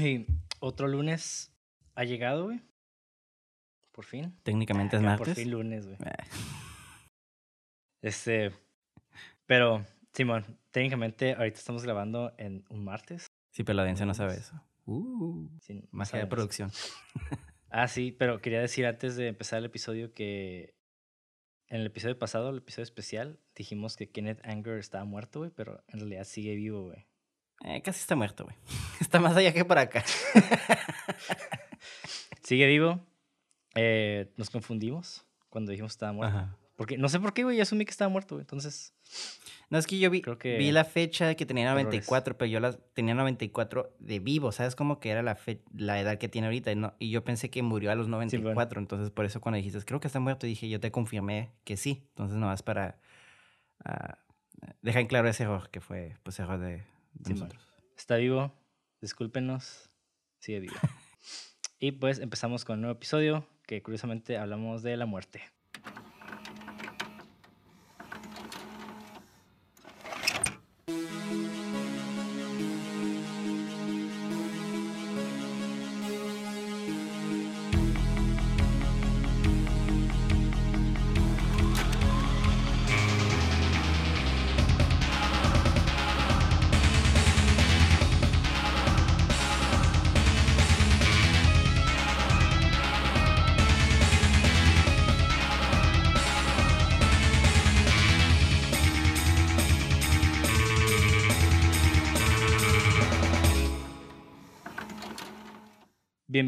Y otro lunes ha llegado, güey. Por fin. Técnicamente es martes. Por fin lunes, güey. Eh, Este. Pero, Simón, técnicamente ahorita estamos grabando en un martes. Sí, pero la audiencia no sabe eso. Uh, Sí, magia de producción. Ah, sí, pero quería decir antes de empezar el episodio que en el episodio pasado, el episodio especial, dijimos que Kenneth Anger estaba muerto, güey, pero en realidad sigue vivo, güey. Eh, casi está muerto, güey. Está más allá que por acá. Sigue vivo. Eh, nos confundimos cuando dijimos que estaba muerto. Ajá. Porque no sé por qué, güey, yo asumí que estaba muerto, güey. Entonces, No, es que yo vi, Creo que vi la fecha que tenía errores. 94, pero yo la, tenía 94 de vivo, ¿sabes? Como que era la, fe- la edad que tiene ahorita. Y, no- y yo pensé que murió a los 94, entonces por eso cuando dijiste, creo que está muerto, dije, yo te confirmé que sí. Entonces nomás para ah, dejar en claro ese error, que fue pues error de, de Sí, man. nosotros. está vivo. Discúlpenos. Sigue vivo. y pues empezamos con un nuevo episodio que curiosamente hablamos de la muerte.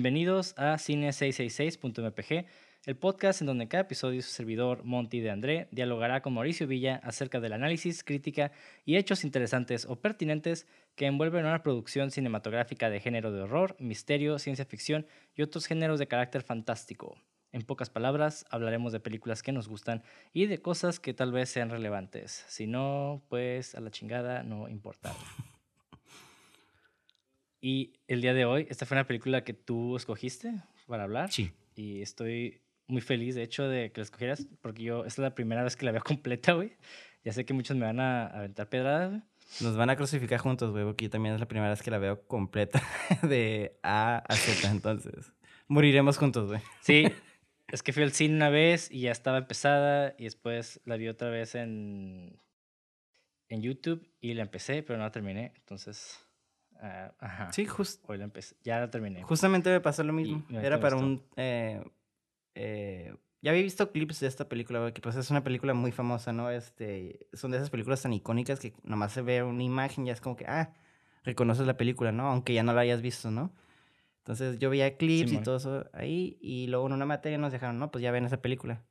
Bienvenidos a cine666.mpg, el podcast en donde cada episodio su servidor Monty de André dialogará con Mauricio Villa acerca del análisis, crítica y hechos interesantes o pertinentes que envuelven una producción cinematográfica de género de horror, misterio, ciencia ficción y otros géneros de carácter fantástico. En pocas palabras, hablaremos de películas que nos gustan y de cosas que tal vez sean relevantes. Si no, pues a la chingada no importa. Y el día de hoy, esta fue una película que tú escogiste para hablar. Sí. Y estoy muy feliz, de hecho, de que la escogieras, porque yo, esta es la primera vez que la veo completa, güey. Ya sé que muchos me van a aventar pedradas, güey. Nos van a crucificar juntos, güey, porque yo también es la primera vez que la veo completa de A a Z, entonces moriremos juntos, güey. Sí, es que fui al cine una vez y ya estaba empezada y después la vi otra vez en, en YouTube y la empecé, pero no la terminé. Entonces, ah, ajá. Sí, jus- Hoy la empecé. Ya la terminé. justamente me pasó lo mismo. me Era para gustó. un... eh, eh, ya había visto clips de esta película, que pues es una película muy famosa, ¿no? Este, son de esas películas tan icónicas que nomás se ve una imagen y ya es como que, ah, reconoces la película, ¿no? Aunque ya no la hayas visto, ¿no? Entonces yo veía clips Simón. y todo eso ahí y luego en una materia nos dejaron, no, pues ya ven esa película.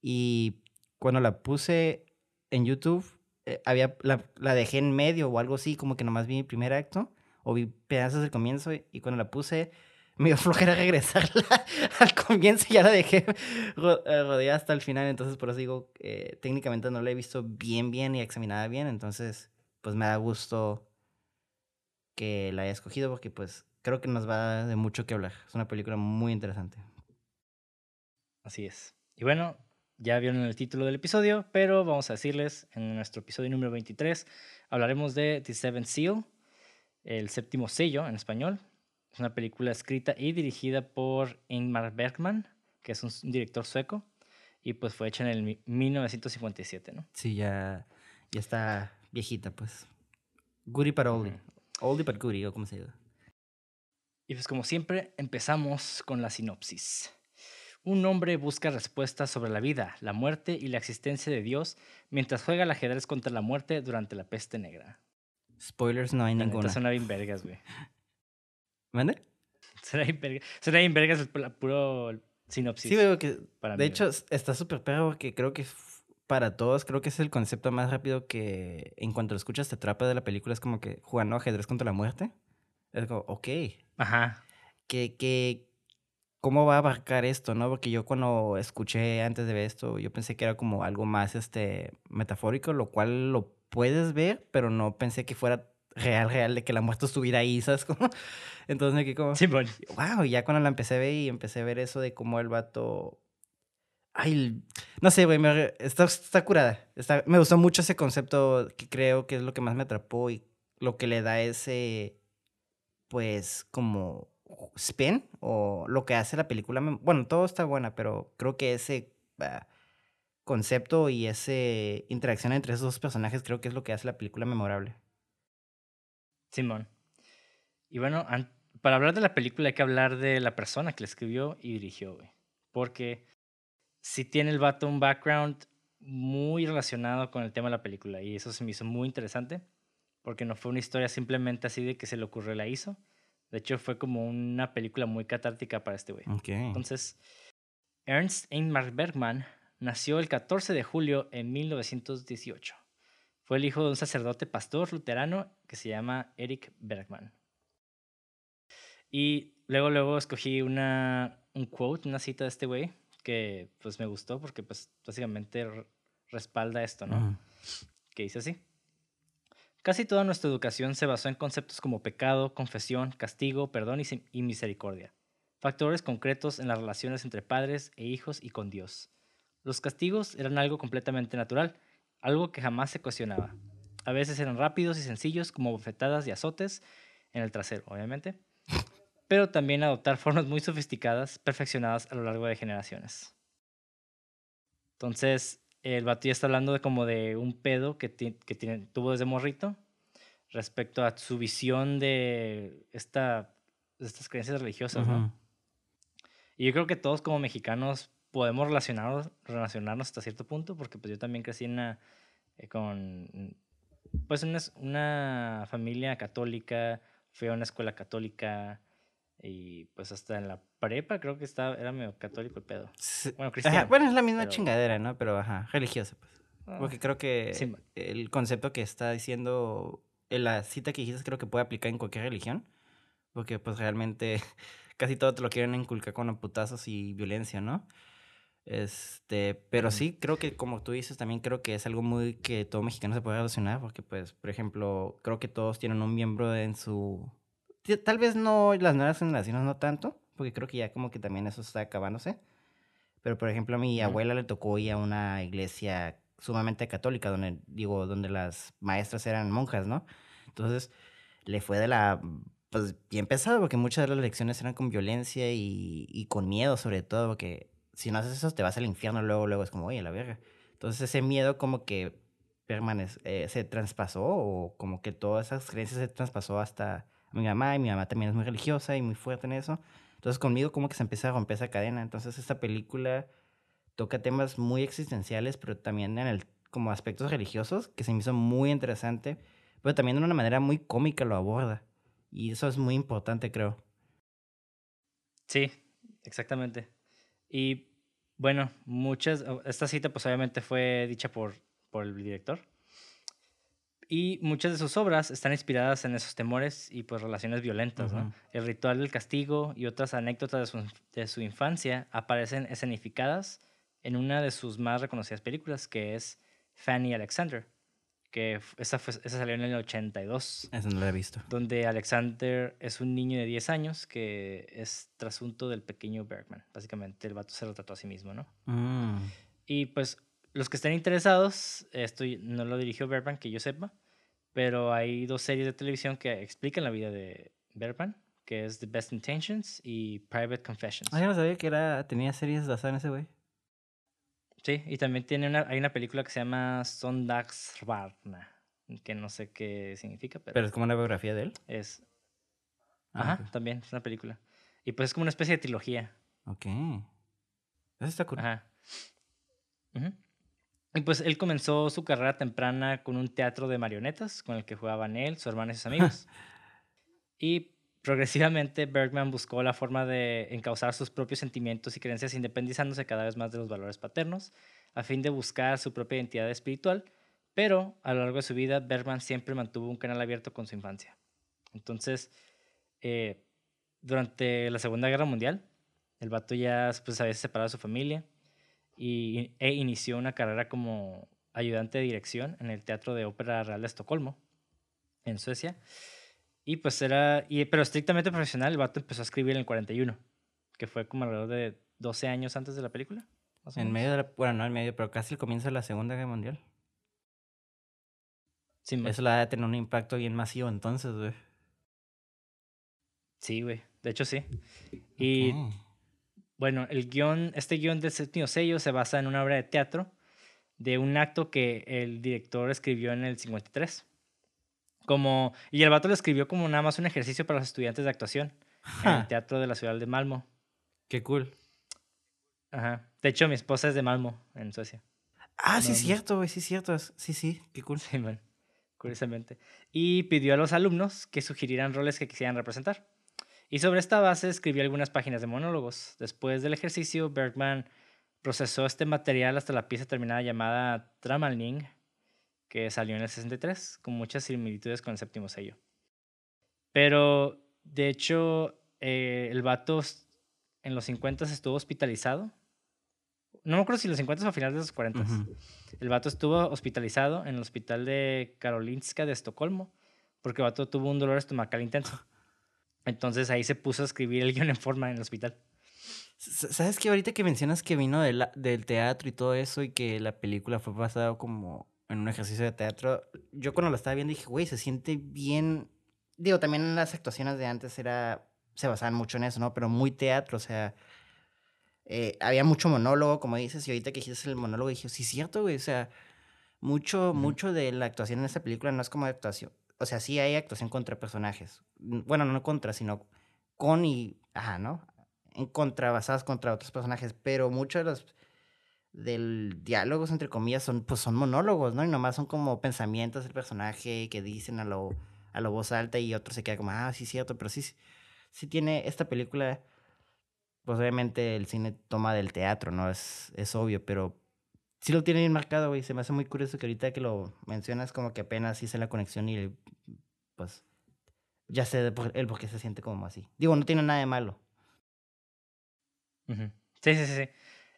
Y cuando la puse en YouTube, eh, había, la, la dejé en medio o algo así, como que nomás vi mi primer acto o vi pedazos del comienzo y, cuando la puse me dio flojera regresarla al comienzo y ya la dejé eh, rodeada hasta el final, entonces por eso digo, eh, técnicamente no la he visto bien, bien y examinada bien, entonces pues me da gusto que la haya escogido porque pues creo que nos va de mucho que hablar. Es una película muy interesante. Así es. Y bueno, ya vieron el título del episodio, pero vamos a decirles, en nuestro episodio número 23 hablaremos de The Seventh Seal, el séptimo sello en español. Es una película escrita y dirigida por Ingmar Bergman, que es un director sueco, y pues fue hecha en el mi- 1957, ¿no? Sí, ya, ya está viejita pues. Goody para oldie. Oldie but goodie, o como se diga. Y pues como siempre, empezamos con la sinopsis. Un hombre busca respuestas sobre la vida, la muerte y la existencia de Dios mientras juega al ajedrez contra la muerte durante la peste negra. Spoilers no hay La ninguna. suena bien vergas, güey. ¿Mande? Suena bien vergas, suena bien vergas el pu- puro sinopsis. Sí, veo que para de mí, hecho es- está súper perro porque creo que para todos creo que es el concepto más rápido que en cuanto lo escuchas te atrapa de la película es como que jugando ajedrez contra la muerte. Es como, ok, Ajá. que, que, ¿cómo va a abarcar esto, no? Porque yo cuando escuché antes de ver esto, yo pensé que era como algo más, este, metafórico, lo cual lo puedes ver, pero no pensé que fuera real, real, de que la muerte estuviera ahí, ¿sabes? Entonces me quedé como, Simón. wow, y ya cuando la empecé a ver y empecé a ver eso de cómo el vato... Ay, no sé, güey, me- está, está curada. Está, me gustó mucho ese concepto que creo que es lo que más me atrapó y lo que le da ese pues, como spin o lo que hace la película. Bueno, todo está buena, pero creo que ese ah, concepto y esa interacción entre esos dos personajes creo que es lo que hace la película memorable. Simón. Y bueno, para hablar de la película hay que hablar de la persona que la escribió y dirigió, güey. Porque sí tiene el vato un background muy relacionado con el tema de la película. Y eso se me hizo muy interesante. Porque no fue una historia simplemente así de que se le ocurrió la hizo. De hecho, fue como una película muy catártica para este güey. Entonces, Ernst Ingmar Bergman nació el 14 de julio en 1918. Fue el hijo de un sacerdote pastor luterano que se llama Eric Bergman. Y luego, luego escogí una, un quote, una cita de este güey, que pues me gustó porque pues básicamente respalda esto, ¿no? Que dice así. Casi toda nuestra educación se basó en conceptos como pecado, confesión, castigo, perdón y, y misericordia. Factores concretos en las relaciones entre padres e hijos y con Dios. Los castigos eran algo completamente natural, algo que jamás se cuestionaba. A veces eran rápidos y sencillos como bofetadas y azotes en el trasero, obviamente. Pero también adoptar formas muy sofisticadas, perfeccionadas a lo largo de generaciones. Entonces, el vato ya está hablando de como de un pedo que, ti- que tiene, tuvo desde morrito respecto a su visión de esta, de estas creencias religiosas, ¿no? Y yo creo que todos como mexicanos podemos relacionarnos, relacionarnos hasta cierto punto, porque pues yo también crecí en una, eh, con, pues una, una familia católica, fui a una escuela católica y pues hasta en la prepa creo que estaba, era medio católico el pedo. Bueno, Ajá, cristiano. Bueno, es la misma pero- chingadera, ¿no? Pero, ajá, religiosa, pues. Ah, Porque creo que sí, el concepto que está diciendo, en la cita que dijiste, creo que puede aplicar en cualquier religión. Porque, pues, realmente casi todo te lo quieren inculcar con putazos y violencia, ¿no? Este, pero sí, creo que como tú dices, también creo que es algo muy que todo mexicano se puede relacionar, porque, pues, por ejemplo, creo que todos tienen un miembro en su... Tal vez no las nuevas generaciones, no tanto, porque creo que ya como que también eso está acabándose. Pero, por ejemplo, a mi abuela le tocó ir a una iglesia sumamente católica, donde, digo, donde las maestras eran monjas, ¿no? Entonces, le fue de la, pues, bien pesado, porque muchas de las lecciones eran con violencia y, y con miedo, sobre todo, porque si no haces eso, te vas al infierno luego, luego, es como, oye, la verga. Entonces, ese miedo como que permanece, eh, se traspasó, o como que todas esas creencias se traspasó hasta mi mamá, y mi mamá también es muy religiosa y muy fuerte en eso. Entonces, conmigo como que se empieza a romper esa cadena. Entonces, esta película toca temas muy existenciales, pero también en el, como aspectos religiosos, que se me hizo muy interesante, pero también de una manera muy cómica lo aborda. Y eso es muy importante, creo. Sí, exactamente. Y bueno, muchas, esta cita pues obviamente fue dicha por, por el director. Y muchas de sus obras están inspiradas en esos temores y pues relaciones violentas, ¿no? El ritual del castigo y otras anécdotas de su, de su infancia aparecen escenificadas en una de sus más reconocidas películas, que es Fanny Alexander, que esa, fue- esa salió en el 82 Eso no lo he visto. donde Alexander es un niño de 10 años que es trasunto del pequeño Bergman. Básicamente el vato se retrató a sí mismo, ¿no? Mm. Y pues los que estén interesados, esto no lo dirigió Bergman, que yo sepa, pero hay dos series de televisión que explican la vida de Bergman, que es The Best Intentions y Private Confessions. Ah, yo no sabía que era, tenía series basadas en ese güey. Sí, y también tiene una, hay una película que se llama Sondagsbarna, que no sé qué significa, pero, Pero es como una biografía de él. es... Ah, Ajá, también es una película. Y pues es como una especie de trilogía. Ok. Eso está cool. Ajá. Y pues él comenzó su carrera temprana con un teatro de marionetas con el que jugaban él, su hermana y sus amigos. y progresivamente Bergman buscó la forma de encauzar sus propios sentimientos y creencias independizándose cada vez más de los valores paternos, a fin de buscar su propia identidad espiritual, pero a lo largo de su vida Bergman siempre mantuvo un canal abierto con su infancia. Entonces, eh, durante la Segunda Guerra Mundial, el vato ya pues, había separado de su familia y, e inició una carrera como ayudante de dirección en el Teatro de Ópera Real de Estocolmo, en Suecia. Y pues era, y, pero estrictamente profesional, el vato empezó a escribir en el 41, que fue como alrededor de 12 años antes de la película. En medio de la, bueno, no en medio, pero casi el comienzo de la Segunda Guerra Mundial. Sí, Eso la ha tener un impacto bien masivo entonces, güey. Sí, güey. De hecho, sí. Y bueno, el guion, este guion del séptimo sello se basa en una obra de teatro de un acto que el director escribió en el 53. Como, y el vato lo escribió como nada más un ejercicio para los estudiantes de actuación en el teatro de la ciudad de Malmo. Qué cool. Ajá. De hecho, mi esposa es de Malmo, en Suecia. Ah, sí, es cierto, güey, sí, cierto. Sí, sí, qué cool. Sí, man, curiosamente. Y pidió a los alumnos que sugirieran roles que quisieran representar. Y sobre esta base escribió algunas páginas de monólogos. Después del ejercicio, Bergman procesó este material hasta la pieza terminada llamada Tramalning, que salió en el 63, con muchas similitudes con el séptimo sello. Pero, de hecho, eh, el vato en los 50 estuvo hospitalizado. No me acuerdo si en los 50 o a finales de los 40. Ujú. El vato estuvo hospitalizado en el hospital de Karolinska de Estocolmo porque el vato tuvo un dolor estomacal intenso. Entonces ahí se puso a escribir el guion en forma en el hospital. ¿Sabes que ahorita que mencionas que vino de la- del teatro y todo eso y que la película fue basada como en un ejercicio de teatro? Yo cuando la estaba viendo dije, güey, se siente bien. Digo, también las actuaciones de antes era se basaban mucho en eso, ¿no? Pero muy teatro, o sea, eh, había mucho monólogo, como dices, y ahorita que dijiste el monólogo dije, sí, es cierto, güey, o sea, mucho, mucho de la actuación en esta película no es como actuación, o sea, sí hay actuación contra personajes, bueno, no contra, sino con y, ajá, ¿no? En contra, basadas contra otros personajes, pero muchos de los del diálogos entre comillas son pues son monólogos, ¿no? Y nomás son como pensamientos del personaje que dicen a lo a lo voz alta y otro se queda como, "Ah, sí cierto", pero sí sí tiene esta película pues obviamente el cine toma del teatro, ¿no? Es es obvio, pero sí lo tiene bien marcado, güey. Se me hace muy curioso que ahorita que lo mencionas como que apenas hice la conexión y pues ya sé el por qué se siente como así. Digo, no tiene nada de malo. Sí, sí, sí, sí.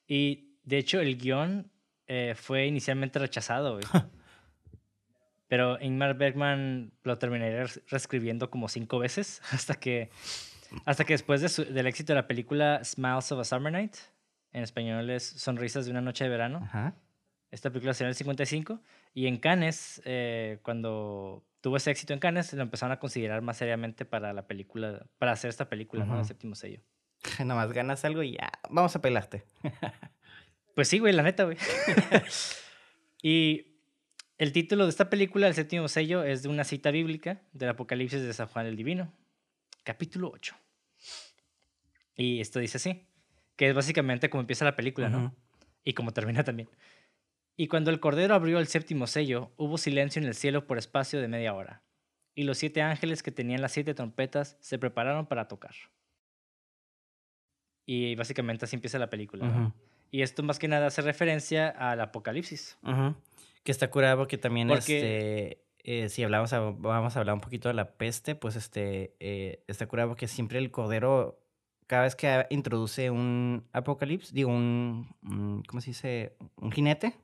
Y de hecho el guion eh, fue inicialmente rechazado, güey. Pero Ingmar Bergman lo terminaría reescribiendo como cinco veces hasta que, hasta que después de su- del éxito de la película Smiles of a Summer Night, en español es Sonrisas de una noche de verano, Ajá. esta película salió en el 55 y en Cannes, eh, cuando tuvo ese éxito en Cannes, lo empezaron a considerar más seriamente para la película, para hacer esta película, ¿no? El séptimo sello. Nomás ganas algo y ya, vamos a pelarte. Pues sí, güey, la neta, güey. y el título de esta película, El séptimo sello, es de una cita bíblica del Apocalipsis de San Juan el Divino, capítulo 8. Y esto dice así, que es básicamente como empieza la película, ¿no? Ujú. Y como termina también. Y cuando el Cordero abrió el séptimo sello, hubo silencio en el cielo por espacio de media hora. Y los siete ángeles que tenían las siete trompetas se prepararon para tocar. Y básicamente así empieza la película. ¿no? Y esto más que nada hace referencia al apocalipsis. Que está curado porque también, Porque- este, eh, si hablamos, a- vamos a hablar un poquito de la peste, pues este, eh, está curado porque siempre el cordero, cada vez que introduce un apocalipsis, digo, un, un- ¿cómo se dice? Un jinete,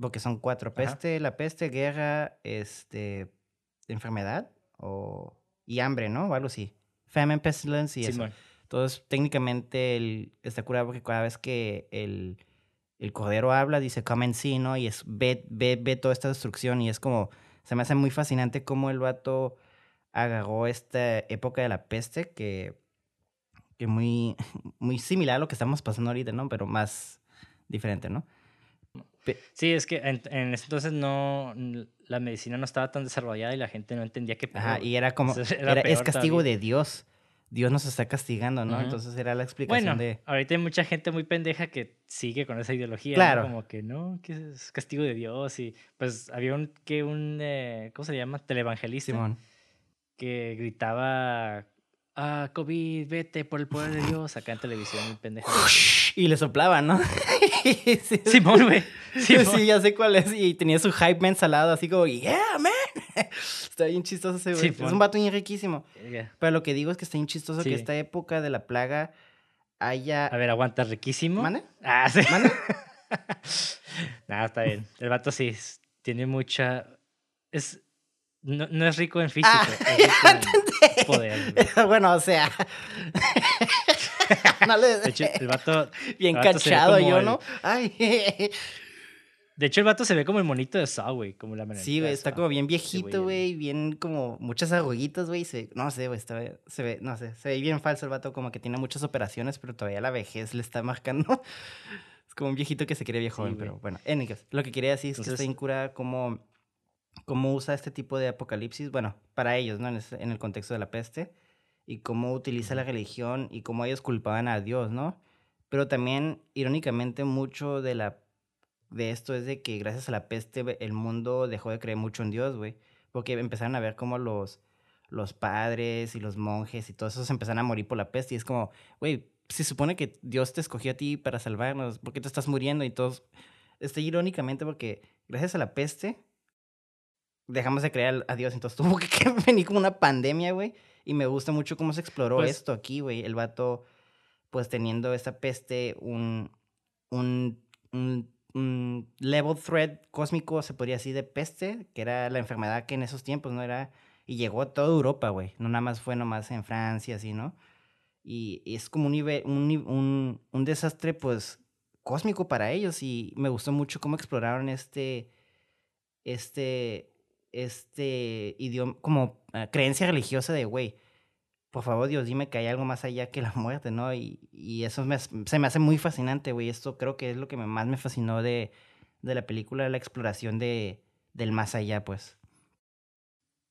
porque son cuatro, Ajá. peste, la peste, guerra, este, enfermedad o, y hambre, ¿no? O algo así. Famine, pestilence y eso. Simón. Entonces, técnicamente, el, está curado porque cada vez que el, el cordero habla, dice, come and see, ¿no? Y es, ve, ve, ve toda esta destrucción y es como, se me hace muy fascinante cómo el vato agarró esta época de la peste que, que muy, muy similar a lo que estamos pasando ahorita, ¿no? Pero más diferente, ¿no? Sí, es que en, en ese entonces no, la medicina no estaba tan desarrollada y la gente no entendía qué Ajá, y era como, Entonces, era era- es castigo todavía. de Dios. Dios nos está castigando, ¿no? Ujú. Entonces era la explicación Bueno, de... ahorita hay mucha gente muy pendeja que sigue con esa ideología. ¿no? Claro. Como que no, que es castigo de Dios. Y pues había un, que un, eh, ¿cómo se llama? Televangelista Simón. que gritaba, ah, COVID, vete por el poder de Dios, acá en televisión, el pendejo. Y le soplaba, ¿no? sí, Simón, güey. Sí, ya sé cuál es. Y tenía su hype man salado, así como, yeah, man. Está bien chistoso ese güey. es Simón. un vato bien riquísimo. Verga. Pero lo que digo es que está bien chistoso Sí. que esta época de la plaga haya. A ver, aguanta, riquísimo. ¿Mande? Ah, sí. ¿Mande? Nada, está bien. El vato sí es- tiene mucha. Es. No, no es rico en físico, Ah, es rico en poder. güey. bueno, o sea. no le- De hecho, el vato. bien el vato cachado yo, el- ¿no? Ay. De hecho, el vato se ve como el monito de Saw, güey. Como la Sí, güey, está como bien viejito, güey, bien como muchas arruguitas, güey. No sé, güey, se ve, no sé, se ve bien falso el vato, como que tiene muchas operaciones, pero todavía la vejez le está marcando. es como un viejito que se quiere viejo, Sí, pero bueno. Anyways, lo que quería decir es que está Entonces- bien cura cómo, usa este tipo de apocalipsis, bueno, para ellos, ¿no? En, en el contexto de la peste, y cómo utiliza la religión y cómo ellos culpaban a Dios, ¿no? Pero también, irónicamente, mucho de la de esto es de que gracias a la peste el mundo dejó de creer mucho en Dios, güey. Porque empezaron a ver cómo los, los padres y los monjes y todos esos empezaron a morir por la peste. Y es como, güey, se supone que Dios te escogió a ti para salvarnos. ¿Por qué te estás muriendo? Y todos... Este, irónicamente, porque gracias a la peste dejamos de creer a Dios. Entonces tuvo que venir como una pandemia, güey. Y me gusta mucho cómo se exploró Pues- esto aquí, güey. El vato, pues teniendo esta peste, un, un, un, level threat cósmico, se podría decir, de peste, que era la enfermedad que en esos tiempos no era. Y llegó a toda Europa, güey. No nada más fue nomás en Francia, así, ¿no? Y, es como un, un, un, un desastre, pues, cósmico para ellos. Y me gustó mucho cómo exploraron este, este, este idioma, como ah, creencia religiosa de, güey, por favor, Dios, dime que hay algo más allá que la muerte, ¿no? Y, y eso me se me hace muy fascinante, güey. Esto creo que es lo que más me fascinó de, de la película, la exploración de, del más allá, pues.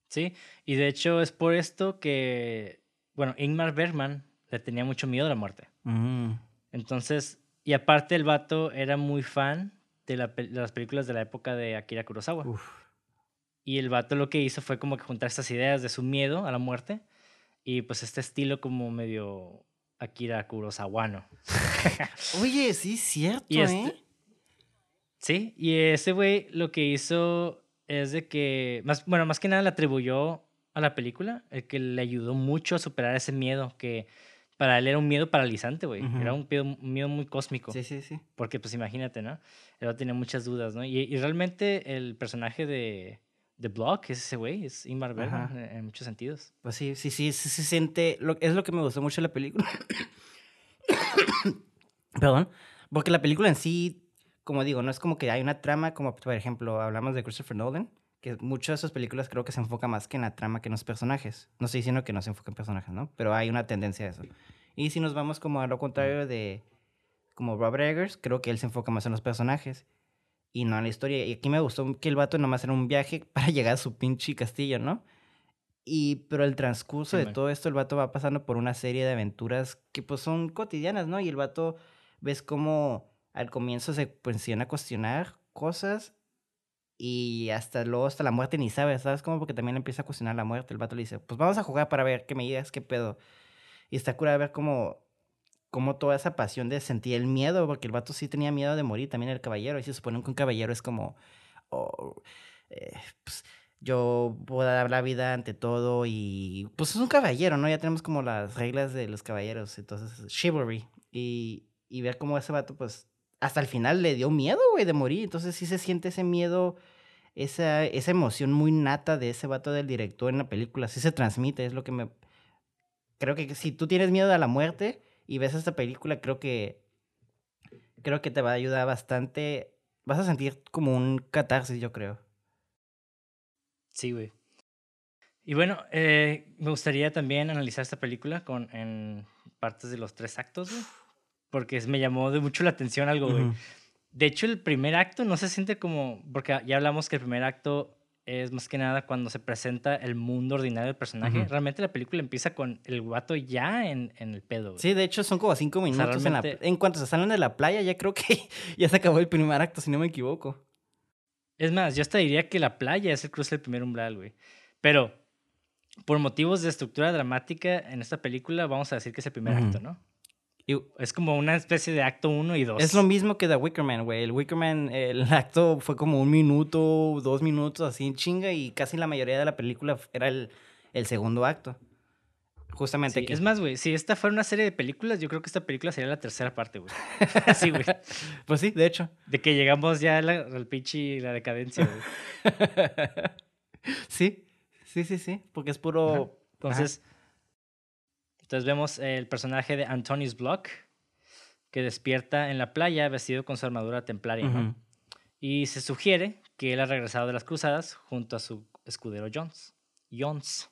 Sí, y de hecho es por esto que, bueno, Ingmar Bergman le tenía mucho miedo a la muerte. Mm, Entonces, y aparte el vato era muy fan de, la pe- de las películas de la época de Akira Kurosawa. uf. Y el vato lo que hizo fue como que juntar estas ideas de su miedo a la muerte y pues este estilo como medio Akira Kurosawano. Oye, sí es cierto, Y este- ¿eh? Sí, y ese güey lo que hizo es de que, más, bueno, más que nada le atribuyó a la película, el que le ayudó mucho a superar ese miedo, que para él era un miedo paralizante, güey. Era un miedo, un miedo muy cósmico. Sí, sí, sí. Porque, pues, imagínate, ¿no? Él tenía muchas dudas, ¿no? Y, y realmente el personaje de, de Block es ese güey, es Ingmar Bergman Ajá. en, muchos sentidos. Pues sí, sí, sí, sí se siente. Lo, es lo que me gustó mucho de la película. Perdón. Porque la película en sí, como digo, no es como que hay una trama, como por ejemplo, hablamos de Christopher Nolan, que muchas de sus películas creo que se enfoca más que en la trama que en los personajes. No estoy diciendo que no se enfoca en personajes, ¿no? Pero hay una tendencia a eso. Y si nos vamos como a lo contrario de como Robert Eggers, creo que él se enfoca más en los personajes y no la historia. Y aquí me gustó que el vato nomás era un viaje para llegar a su pinche castillo, ¿no? Y, pero el transcurso Sí, de man. todo esto, el vato va pasando por una serie de aventuras que pues son cotidianas, ¿no? Y el vato, ves cómo al comienzo se pues, a cuestionar cosas y hasta luego, hasta la muerte ni sabe, ¿sabes? Como porque también empieza a cuestionar la muerte. El vato le dice, pues vamos a jugar para ver, que me digas qué pedo. Y está cura ver cómo, cómo toda esa pasión de sentir el miedo, porque el vato sí tenía miedo de morir, también el caballero. Y se supone que un caballero es como, oh, eh, pues, yo voy a dar la vida ante todo y pues es un caballero, ¿no? Ya tenemos como las reglas de los caballeros, entonces chivalry. Y, y ver cómo ese vato, pues, hasta el final le dio miedo, güey, de morir. Entonces sí se siente ese miedo, esa, esa emoción muy nata de ese vato del director en la película. Sí se transmite, es lo que me... Creo que si tú tienes miedo a la muerte y ves esta película, creo que... Creo que te va a ayudar bastante. Vas a sentir como un catarsis, yo creo. Sí, güey. Y bueno, eh, me gustaría también analizar esta película con, en partes de los tres actos, güey. Porque me llamó de mucho la atención algo, güey. De hecho, el primer acto no se siente como. Porque ya hablamos que el primer acto es más que nada cuando se presenta el mundo ordinario del personaje. Realmente la película empieza con el guato ya en, en el pedo, güey. Sí, de hecho son como cinco sea, minutos en la... En cuanto se salen de la playa, ya creo que ya se acabó el primer acto, si no me equivoco. Es más, yo hasta diría que la playa es el cruce del primer umbral, güey. Pero por motivos de estructura dramática en esta película, vamos a decir que es el primer acto, ¿no? Y Es como una especie de acto uno y dos. es lo mismo que The Wicker Man, güey. El Wicker Man, el acto fue como un minuto, dos minutos, así en chinga, y casi la mayoría de la película era el, el segundo acto. Justamente Sí, aquí. es más, güey, si esta fuera una serie de películas, yo creo que esta película sería la tercera parte, güey. sí, güey. Pues sí, de hecho. De que llegamos ya a la- al pinche y la decadencia, güey. sí, sí, sí, sí, porque es puro... Ajá. Entonces, entonces vemos el personaje de Antonius Block, que despierta en la playa vestido con su armadura templaria. Y se sugiere que él ha regresado de las cruzadas junto a su escudero Jones. Jones.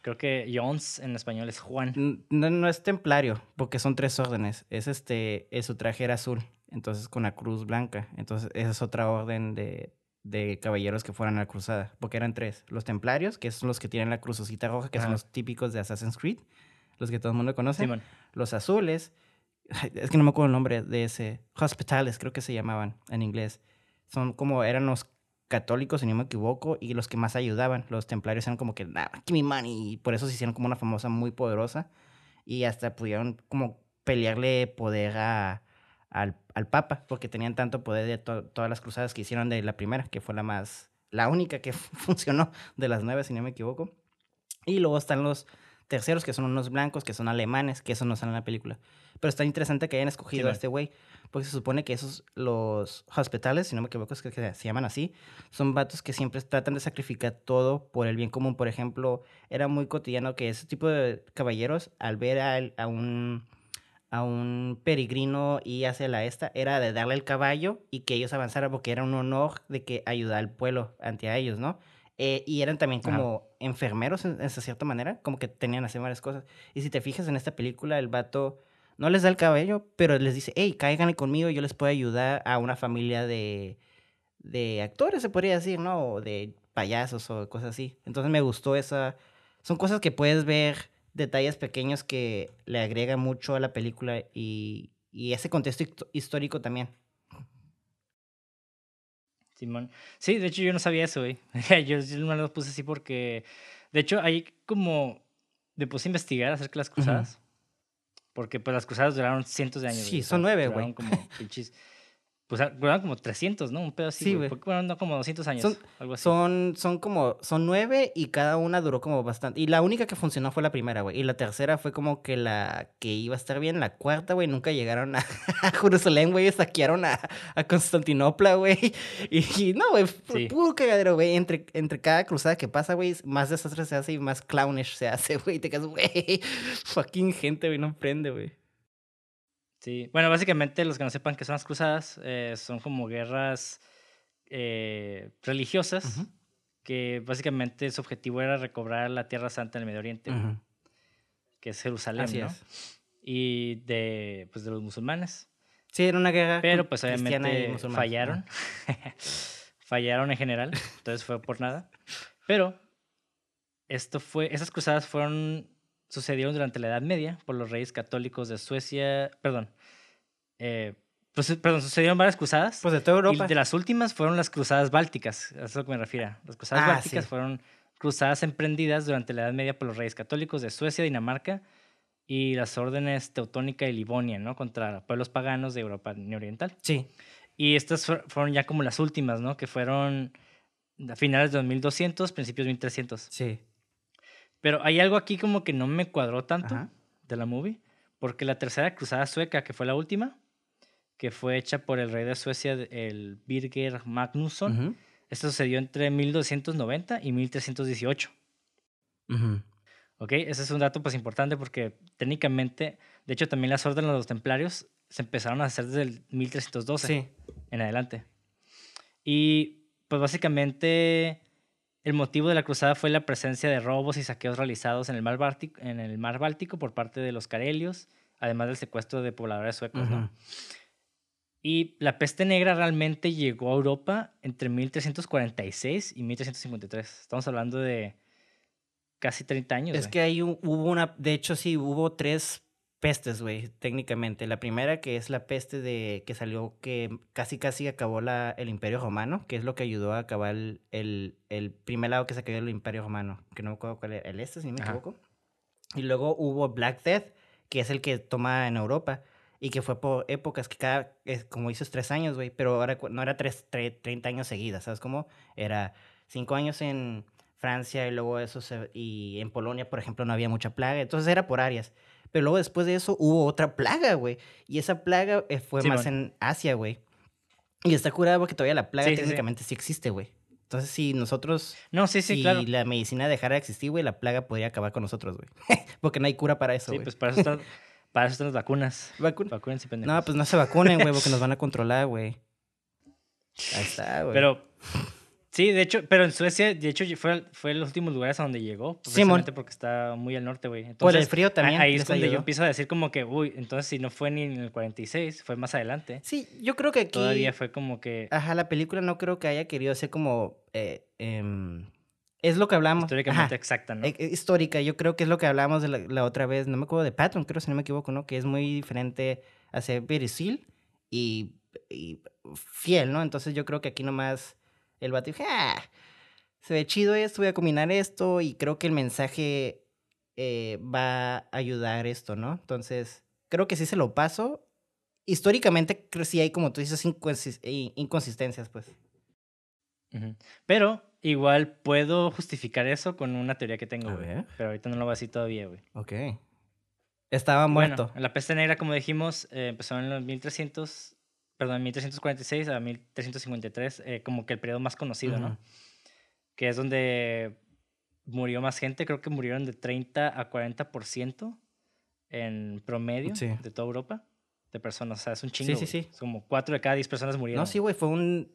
Creo que Jones en español es Juan. No, no es templario, porque son tres órdenes. Es este, es su traje era azul, entonces con la cruz blanca. Entonces, esa es otra orden de, de caballeros que fueran a la cruzada, porque eran tres. Los templarios, que son los que tienen la crucecita roja, que son los típicos de Assassin's Creed, los que todo el mundo conoce. Los azules, es que no me acuerdo el nombre de ese. Hospitales, creo que se llamaban en inglés. Son como, eran los católicos, si no me equivoco, y los que más ayudaban. Los templarios eran como que, nah, give me money. Y por eso se hicieron como una famosa muy poderosa. Y hasta pudieron como pelearle poder a, al, al Papa, porque tenían tanto poder de to- todas las cruzadas que hicieron de la primera, que fue la más, la única que funcionó de las nueve, si no me equivoco. Y luego están los terceros, que son unos blancos, que son alemanes, que eso no sale en la película. Pero está interesante que hayan escogido Sí, a este güey, porque se supone que esos, los hospitales, si no me equivoco, es que, que se llaman así, son vatos que siempre tratan de sacrificar todo por el bien común. Por ejemplo, era muy cotidiano que ese tipo de caballeros, al ver a, a un a un peregrino y hacia la esta, era de darle el caballo y que ellos avanzaran porque era un honor de que ayudar al pueblo ante a ellos, ¿no? Eh, y eran también como enfermeros en, en cierta manera, como que tenían hacer varias cosas. Y si te fijas en esta película, el vato no les da el cabello, pero les dice, hey, cáiganle conmigo, yo les puedo ayudar a una familia de, de actores, se podría decir, ¿no? O de payasos o cosas así. Entonces me gustó esa... Son cosas que puedes ver, detalles pequeños que le agregan mucho a la película y, y ese contexto histórico también. Simón. Sí, de hecho yo no sabía eso, güey. yo, yo no lo puse así porque, de hecho, ahí como me puse a investigar acerca de las cruzadas. Porque pues las cruzadas duraron cientos de años. Sí, güey, son nueve, güey. como pinches... Pues duraron como 300, ¿no? Un pedo así, Sí, güey. Bueno, no como 200 años, Son- algo así. Son, son como, son nueve y cada una duró como bastante. Y la única que funcionó fue la primera, güey. Y la tercera fue como que la que iba a estar bien. La cuarta, güey, nunca llegaron a, a Jerusalén, güey. Saquearon a, a Constantinopla, güey. Y, y no, güey, Sí. puro cagadero, güey. Entre, entre cada cruzada que pasa, güey, más desastre se hace y más clownish se hace, güey. Y te quedas, güey, fucking gente, güey, no prende, güey. Sí, bueno, básicamente los que no sepan qué son las cruzadas, eh, son como guerras eh, religiosas que básicamente su objetivo era recobrar la Tierra Santa en el Medio Oriente, que es Jerusalén, Así ¿no? es. Y de, pues, de los musulmanes. Sí, era una guerra. Pero pues obviamente fallaron. fallaron en general, entonces fue por nada. Pero esto fue, esas cruzadas fueron, sucedieron durante la Edad Media por los reyes católicos de Suecia, perdón, eh, pues, perdón, sucedieron varias cruzadas. Pues de toda Europa. Y de las últimas fueron las cruzadas bálticas, a eso que me refiero. Las cruzadas Ah, bálticas sí. fueron cruzadas emprendidas durante la Edad Media por los reyes católicos de Suecia, Dinamarca y las órdenes teutónica y livonia, ¿no? Contra pueblos paganos de Europa oriental. Sí. Y estas fue- fueron ya como las últimas, ¿no? Que fueron a finales de 2200, principios de 1300. Sí. Pero hay algo aquí como que no me cuadró tanto Ajá. de la movie, porque la tercera cruzada sueca, que fue la última, que fue hecha por el rey de Suecia, el Birger Magnusson, Ujú. esto sucedió entre 1290 y 1318. Ujú. ¿Ok? Ese es un dato pues importante porque técnicamente, de hecho también las órdenes de los templarios se empezaron a hacer desde el 1312 Sí. en adelante. Y pues básicamente el motivo de la cruzada fue la presencia de robos y saqueos realizados en el mar Báltico, en el mar Báltico por parte de los carelios, además del secuestro de pobladores suecos. ¿no? Y la peste negra realmente llegó a Europa entre 1346 y 1353. Estamos hablando de casi 30 años. Es que ahí hu- hubo una, de hecho sí, hubo tres pestes, güey, técnicamente. La primera que es la peste de que salió que casi casi acabó la, el Imperio Romano, que es lo que ayudó a acabar el, el, el primer lado que se cayó del Imperio Romano, que no me acuerdo cuál era, el este, si no me Ajá. equivoco. Y luego hubo Black Death, que es el que toma en Europa. Y que fue por épocas que cada, es, como dices, tres años, güey. Pero ahora no era tres, tre- 30 años seguidas, ¿sabes cómo? Era cinco años en Francia y luego eso se- y en Polonia, por ejemplo, no había mucha plaga. Entonces era por áreas. Pero luego después de eso hubo otra plaga, güey. Y esa plaga eh, fue Sí, más bueno. en Asia, güey. Y está curada porque todavía la plaga Sí, sí, sí. técnicamente sí existe, güey. Entonces, si nosotros No, sí, sí, si claro. la medicina dejara de existir, güey, la plaga podría acabar con nosotros, güey. porque no hay cura para eso, Sí, güey. pues para eso, están, para eso están las vacunas. Vacuna- Vacúnense, pendejos. No, pues no se vacunen, güey, porque nos van a controlar, güey. Ahí está, güey. Pero, sí, de hecho, pero en Suecia, de hecho, fue, fue los últimos lugares a donde llegó. Precisamente porque está muy al norte, güey. Por el frío también. Ahí es donde yo empiezo a decir como que, uy, entonces si no fue ni en el 46, fue más adelante. Sí, yo creo que aquí. Todavía fue como que Ajá, la película no creo que haya querido ser como. eh, em, es lo que hablamos. históricamente Ajá, exacta, ¿no? eh, eh, histórica, yo creo que es lo que hablamos de la, la otra vez. No me acuerdo de Patton, creo, si no me equivoco, ¿no? Que es muy diferente a ser verisil y, y fiel, ¿no? Entonces yo creo que aquí nomás el vato dijo, "Ah, se ve chido esto, voy a combinar esto y creo que el mensaje eh, va a ayudar esto, ¿no? Entonces, creo que sí se lo paso. Históricamente, sí hay, como tú dices, inconsistencias, pues. Pero igual puedo justificar eso con una teoría que tengo, güey. Pero ahorita no lo voy a decir todavía, güey. Ok. Estaba muerto. Bueno, la peste negra, como dijimos, eh, empezó en los 1300, perdón, 1346 a 1353, eh, como que el periodo más conocido, ¿no? Ujú. Que es donde murió más gente, creo que murieron de 30 a 40% en promedio Sí. de toda Europa de personas, o sea, es un Sí, chingo. sí, güey. sí. Es como 4 de cada 10 personas murieron. No, sí, güey, fue un...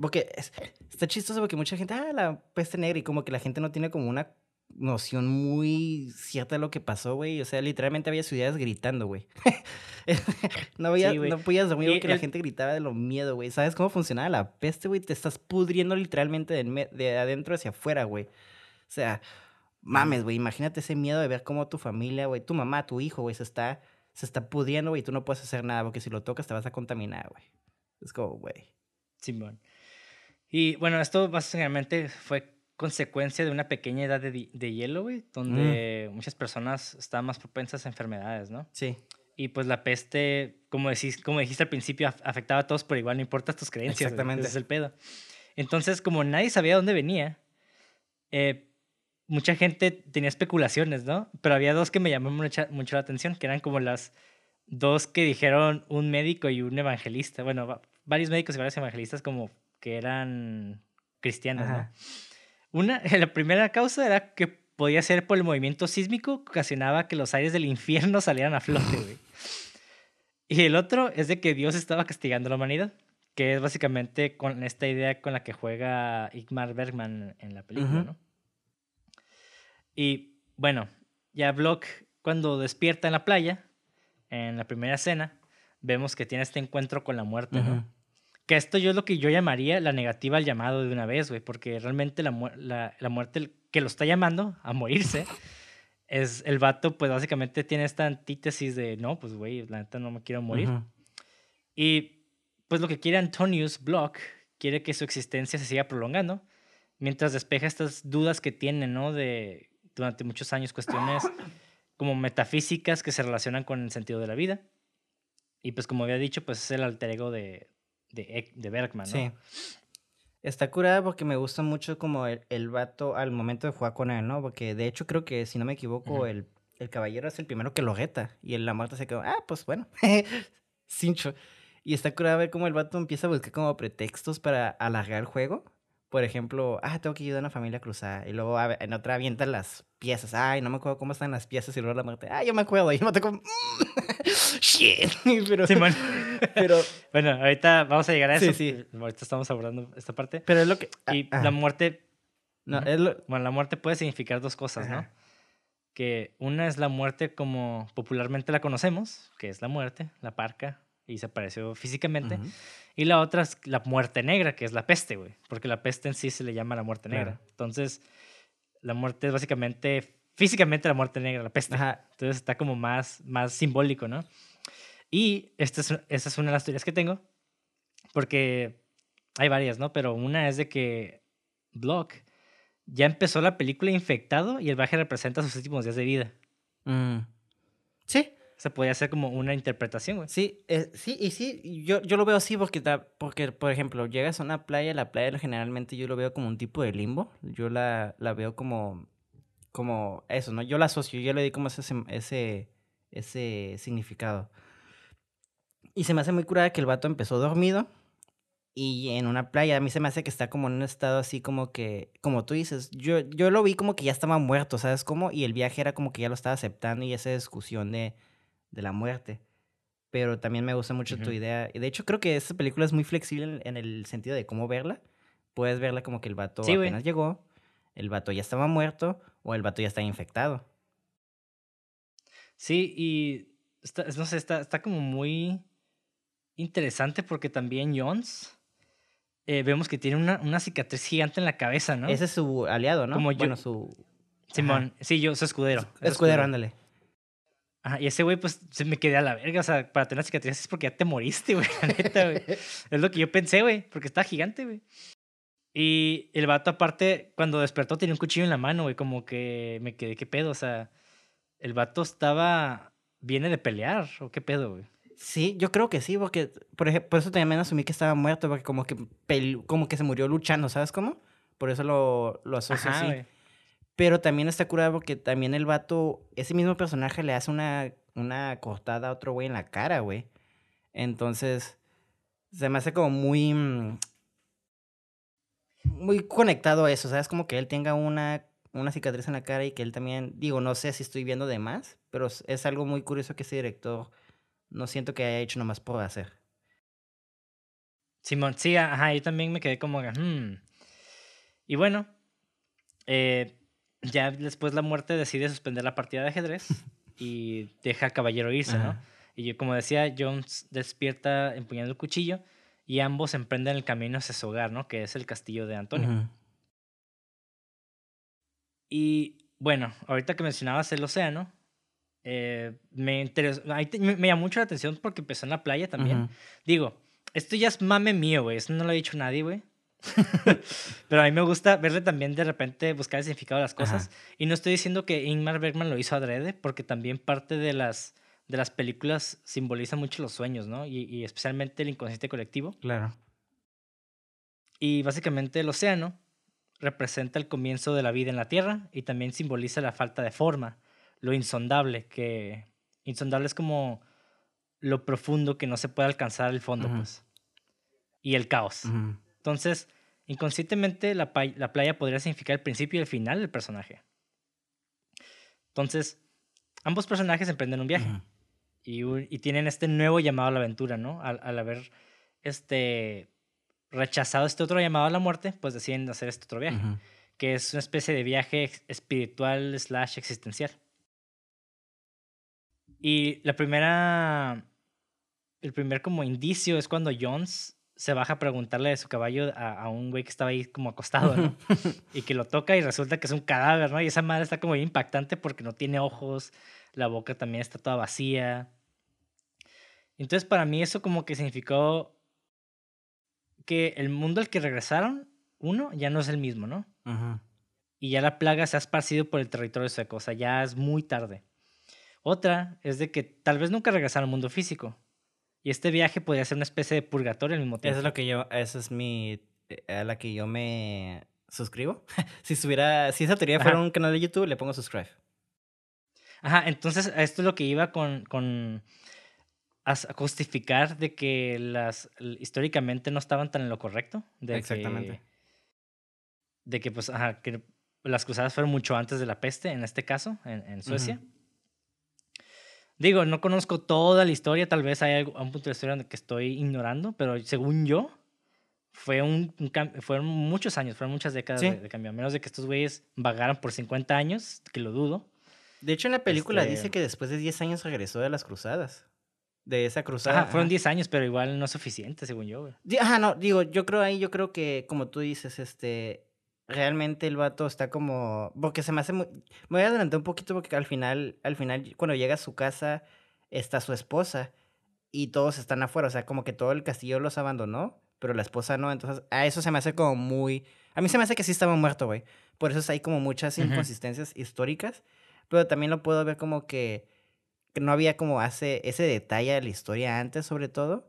Porque es- está chistoso porque mucha gente, ah, la peste negra, y como que la gente no tiene como una noción muy cierta de lo que pasó, güey. O sea, literalmente había ciudades gritando, güey. no, había, Sí, no podías dormir porque la el- gente gritaba de lo miedo, güey. ¿Sabes cómo funcionaba la peste, güey? Te estás pudriendo literalmente de adentro hacia afuera, güey. O sea, mames, güey. Imagínate ese miedo de ver cómo tu familia, güey, tu mamá, tu hijo, güey, se está, se está pudriendo, güey, y tú no puedes hacer nada porque si lo tocas te vas a contaminar, güey. Es como, güey. Simón. Y bueno, esto básicamente fue consecuencia de una pequeña edad de, de hielo, güey, donde muchas personas estaban más propensas a enfermedades, ¿no? Sí. Y pues la peste, como, decís, como dijiste al principio, af- afectaba a todos por igual, no importa tus creencias. Exactamente. Ese es el pedo. Entonces, como nadie sabía dónde venía, eh, mucha gente tenía especulaciones, ¿no? Pero había dos que me llamaron mucha- mucho la atención, que eran como las dos que dijeron un médico y un evangelista. Bueno, va- varios médicos y varios evangelistas como que eran cristianos, ¿no? Ajá. Una, la primera causa era que podía ser por el movimiento sísmico que ocasionaba que los aires del infierno salieran a flote, güey. Y el otro es de que Dios estaba castigando a la humanidad, que es básicamente con esta idea con la que juega Igmar Bergman en la película. ¿no? Y bueno, ya Block cuando despierta en la playa, en la primera escena, vemos que tiene este encuentro con la muerte, ¿no? Que esto yo es lo que yo llamaría la negativa al llamado de una vez, güey, porque realmente la, la, la muerte que lo está llamando a morirse es el vato, pues básicamente tiene esta antítesis de, no, pues güey, la neta no me quiero morir. Ujú. Y pues lo que quiere Antonius Block, quiere que su existencia se siga prolongando, mientras despeja estas dudas que tiene, ¿no? De durante muchos años cuestiones como metafísicas que se relacionan con el sentido de la vida. Y pues como había dicho, pues es el alter ego de, de, de Bergman, ¿no? Sí. Está curada porque me gusta mucho como el, el vato al momento de jugar con él, ¿no? Porque de hecho creo que, si no me equivoco, el, el caballero es el primero que lo reta. Y el, la muerte se quedó, ah, pues bueno, cincho. Y está curada ver cómo el vato empieza a buscar como pretextos para alargar el juego. Por ejemplo, ah, tengo que ayudar a una familia cruzada. Y luego en otra avienta las piezas. Ay, no me acuerdo cómo están las piezas. Y luego la muerte, ah, yo me acuerdo. Y yo me como, shit. pero, Simón. pero, bueno, ahorita vamos a llegar a Sí, eso. sí. Ahorita estamos abordando esta parte. pero es lo que... Y ah, la muerte, no, es lo- bueno, la muerte puede significar dos cosas, ¿no? Ajá. Que una es la muerte como popularmente la conocemos, que es la muerte, la parca, y se apareció físicamente. Ujú. Y la otra es la muerte negra, que es la peste, güey. Porque la peste en sí se le llama la muerte negra. Claro. Entonces, la muerte es básicamente, físicamente la muerte negra, la peste. Ajá. Entonces está como más, más simbólico, ¿no? Y esta es, esta es una de las teorías que tengo, porque hay varias, ¿no? Pero una es de que Block ya empezó la película infectado y el viaje representa sus últimos días de vida. Mm. Sí, Se podría hacer como una interpretación, güey. sí, eh, sí, y sí, yo, yo lo veo así porque, porque, por ejemplo, llegas a una playa, la playa generalmente yo lo veo como un tipo de limbo, yo la, la veo como, como eso, ¿no? Yo la asocio, yo le di como ese, ese, ese significado. Y se me hace muy curada que el vato empezó dormido y en una playa, a mí se me hace que está como en un estado así como que, como tú dices, yo, yo lo vi como que ya estaba muerto, ¿sabes cómo? Y el viaje era como que ya lo estaba aceptando y esa discusión de, de la muerte. Pero también me gusta mucho tu idea. Y de hecho, creo que esta película es muy flexible en, en el sentido de cómo verla. Puedes verla como que el vato Sí, apenas llegó, el vato ya estaba muerto o el vato ya está infectado. Sí, y está, no sé, está, está como muy interesante porque también Jones eh, vemos que tiene una, una cicatriz gigante en la cabeza, ¿no? Ese es su aliado, ¿no? Como yo- Bueno, su Simón, sí, yo soy escudero. es escudero, ándale. Ajá, y ese güey, pues, se me quedé a la verga. O sea, para tener cicatrices es porque ya te moriste, güey, la neta, güey. Es lo que yo pensé, güey, porque está gigante, güey. Y el vato, aparte, cuando despertó, tenía un cuchillo en la mano, güey, como que me quedé, ¿qué pedo? O sea, el vato estaba. Viene de pelear, ¿o qué pedo, güey? Sí, yo creo que sí, porque por, ejemplo, por eso también asumí que estaba muerto, porque como que, como que se murió luchando, ¿sabes cómo? Por eso lo, lo asocio Ajá, así. güey. Pero también está curado porque también el vato, ese mismo personaje le hace una, una cortada a otro güey en la cara, güey. Entonces, se me hace como muy... mm, Muy conectado a eso, ¿sabes? Como que él tenga una, una cicatriz en la cara y que él también... Digo, no sé si estoy viendo de más, pero es- algo muy curioso que ese director no siento que haya hecho nomás por hacer. Simón, sí, ajá, yo también me quedé como, hmm. Y bueno, eh, ya después la muerte decide suspender la partida de ajedrez y deja al caballero irse, ¿no? Y yo, como decía, Jones despierta empuñando el cuchillo y ambos emprenden el camino hacia su hogar, ¿no? Que es el castillo de Antonio. Y bueno, ahorita que mencionabas el océano, eh, me, interesó, me, me llamó mucho la atención porque empezó en la playa también. Digo, esto ya es mame mío, güey. Eso no lo ha dicho nadie, güey. Pero a mí me gusta verle también de repente buscar el significado de las cosas. Ajá. Y no estoy diciendo que Ingmar Bergman lo hizo adrede, porque también parte de las, de las películas simboliza mucho los sueños, ¿no? Y, y especialmente el inconsciente colectivo. Claro. Y básicamente el océano representa el comienzo de la vida en la Tierra y también simboliza la falta de forma, lo insondable, que insondable es como lo profundo que no se puede alcanzar el fondo, pues. Y el caos. Entonces, inconscientemente la, playa podría significar el principio y el final del personaje. Entonces, ambos personajes emprenden un viaje y, un- y tienen este nuevo llamado a la aventura, ¿no? Al, al haber este, rechazado este otro llamado a la muerte, pues deciden hacer este otro viaje, que es una especie de viaje espiritual slash existencial. Y la primera, el primer como indicio es cuando Jones se baja a preguntarle de su caballo a, a un güey que estaba ahí como acostado, ¿no? y que lo toca y resulta que es un cadáver, ¿no? Y esa madre está como bien impactante porque no tiene ojos, la boca también está toda vacía. Entonces para mí eso como que significó que el mundo al que regresaron, uno, ya no es el mismo, ¿no? Y ya la plaga se ha esparcido por el territorio sueco, o sea, ya es muy tarde. Otra es de que tal vez nunca regresaron al mundo físico. Y este viaje podría ser una especie de purgatorio al mismo tiempo. Eso es lo que yo, esa es mi, eh, a la que yo me suscribo. si estuviera, si esa teoría fuera un canal de YouTube, le pongo subscribe. Ajá, entonces esto es lo que iba con, con a justificar de que las históricamente no estaban tan en lo correcto. De Exactamente. Que, de que, pues, ajá, que las cruzadas fueron mucho antes de la peste, en este caso, en, en Suecia. Digo, no conozco toda la historia, tal vez hay algo- un punto de la historia que estoy ignorando, pero según yo, fue un, un fueron muchos años, fueron muchas décadas Sí. de, de cambio. A menos de que estos güeyes vagaran por 50 años, que lo dudo. De hecho, en la película Este- dice que después de 10 años regresó de las cruzadas. De esa cruzada. Ajá, fueron ajá. 10 años, pero igual no es suficiente, según yo, güey. Ajá, no, digo, yo creo ahí, yo creo que, como tú dices, este, realmente el vato está como, porque se me hace muy, me voy a adelantar un poquito porque al final, al final, cuando llega a su casa, está su esposa y todos están afuera, o sea, como que todo el castillo los abandonó, pero la esposa no, entonces, a eso se me hace como muy, a mí se me hace que sí estaba muerto, güey, por eso hay como muchas inconsistencias históricas, pero también lo puedo ver como que, que no había como hace ese detalle de la historia antes, sobre todo,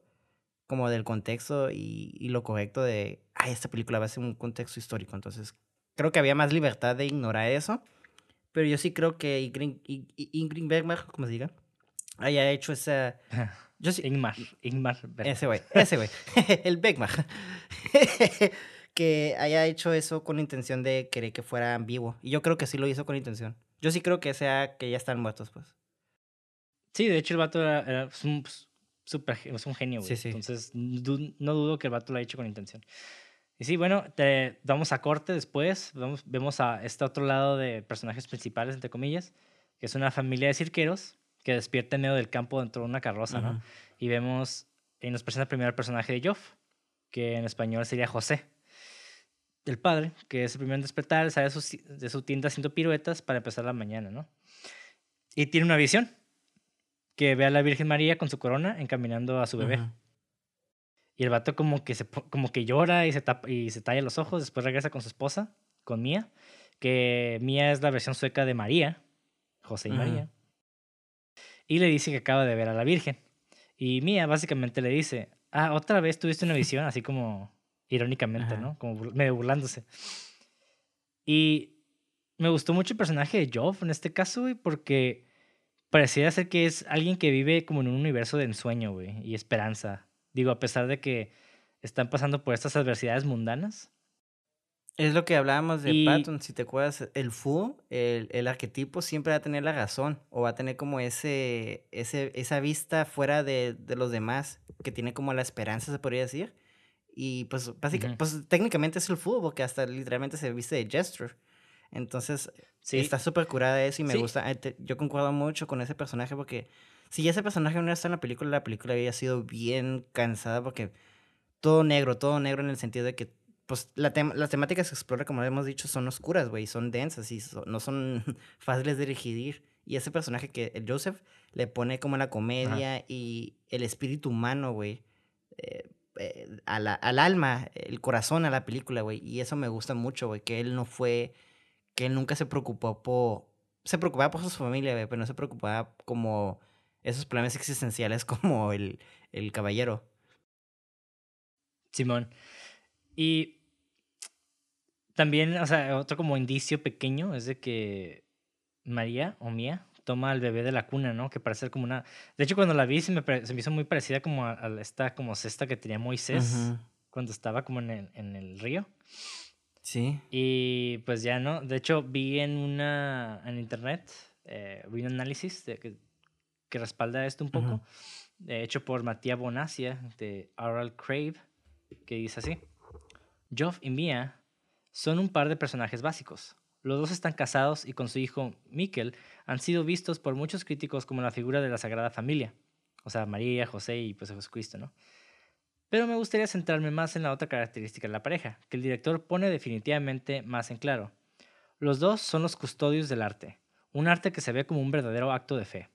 como del contexto y, y lo correcto de, ay, esta película va a ser un contexto histórico. Entonces, creo que había más libertad de ignorar eso. Pero yo sí creo que Ingrid, Bergman, como se diga, haya hecho esa... Yo sí, Ingmar, Ingmar. Bergman. ese güey, ese güey, el Bergman. que haya hecho eso con intención de querer que fuera vivo. Y yo creo que sí lo hizo con intención. Yo sí creo que sea que ya están muertos, pues. Sí, de hecho el vato era, era, pues, es un genio, güey. Sí, sí. Entonces, du- no dudo que el vato lo haya hecho con intención. Y sí, bueno, te vamos a corte después. Vamos, vemos a este otro lado de personajes principales, entre comillas, que es una familia de cirqueros que despierta en medio del campo dentro de una carroza, ¿no? Ujú. Y vemos, y nos presenta primero el personaje de Joff, que en español sería José. El padre, que es el primero en despertar, sale de su, de su tienda haciendo piruetas para empezar la mañana, ¿no? Y tiene una visión, que ve a la Virgen María con su corona encaminando a su bebé. Y el vato como que, se, como que llora y se, tapa, y se talla los ojos, después regresa con su esposa, con Mía, que Mía es la versión sueca de María, José y. María. Y le dice que acaba de ver a la Virgen. Y Mía básicamente le dice, ah, otra vez tuviste una visión, así como irónicamente. ¿no? Como bur- medio burlándose. Y me gustó mucho el personaje de Job en este caso, porque pareciera ser que es alguien que vive como en un universo de ensueño, güey, y esperanza. Digo, a pesar de que están pasando por estas adversidades mundanas. Es lo que hablábamos de Y- Patton, si te acuerdas, el Fu, el, el arquetipo siempre va a tener la razón, o va a tener como ese, ese, esa vista fuera de, de los demás, que tiene como la esperanza, se podría decir. Y pues, básica, Ujú. pues técnicamente es el Fu, porque hasta literalmente se viste de gesture. Entonces, Sí, está súper curada eso y me Sí. gusta. eh, Yo concuerdo mucho con ese personaje porque si ese personaje no está en la película, la película había sido bien cansada porque todo negro, todo negro en el sentido de que pues la tem- las temáticas que explora, como hemos dicho, son oscuras, güey, son densas y so- no son fáciles de digerir. Y ese personaje que el Joseph le pone como la comedia y el espíritu humano, güey, eh, eh, al alma, el corazón a la película, güey. Y eso me gusta mucho, güey, que él no fue, que él nunca se preocupó por, se preocupaba por su familia, güey, pero no se preocupaba como esos problemas existenciales como el, el caballero. Simón. Y también, o sea, otro como indicio pequeño es de que María o Mía toma al bebé de la cuna, ¿no? Que parece ser como una... De hecho, cuando la vi se me, se me hizo muy parecida como a, a esta como cesta que tenía Moisés Ujú. cuando estaba como en el, en el río. Sí. Y pues ya, ¿no? De hecho, vi en una... en internet, eh, vi un análisis de que, que respalda esto un poco, Ujú. eh, hecho por Matías Bonacia de Oral Crave, que dice así. Joff y Mia son un par de personajes básicos. Los dos están casados y con su hijo Mikkel han sido vistos por muchos críticos como la figura de la Sagrada Familia. O sea, María, José y pues Jesucristo, ¿no? Pero me gustaría centrarme más en la otra característica de la pareja, que el director pone definitivamente más en claro. Los dos son los custodios del arte, un arte que se ve como un verdadero acto de fe.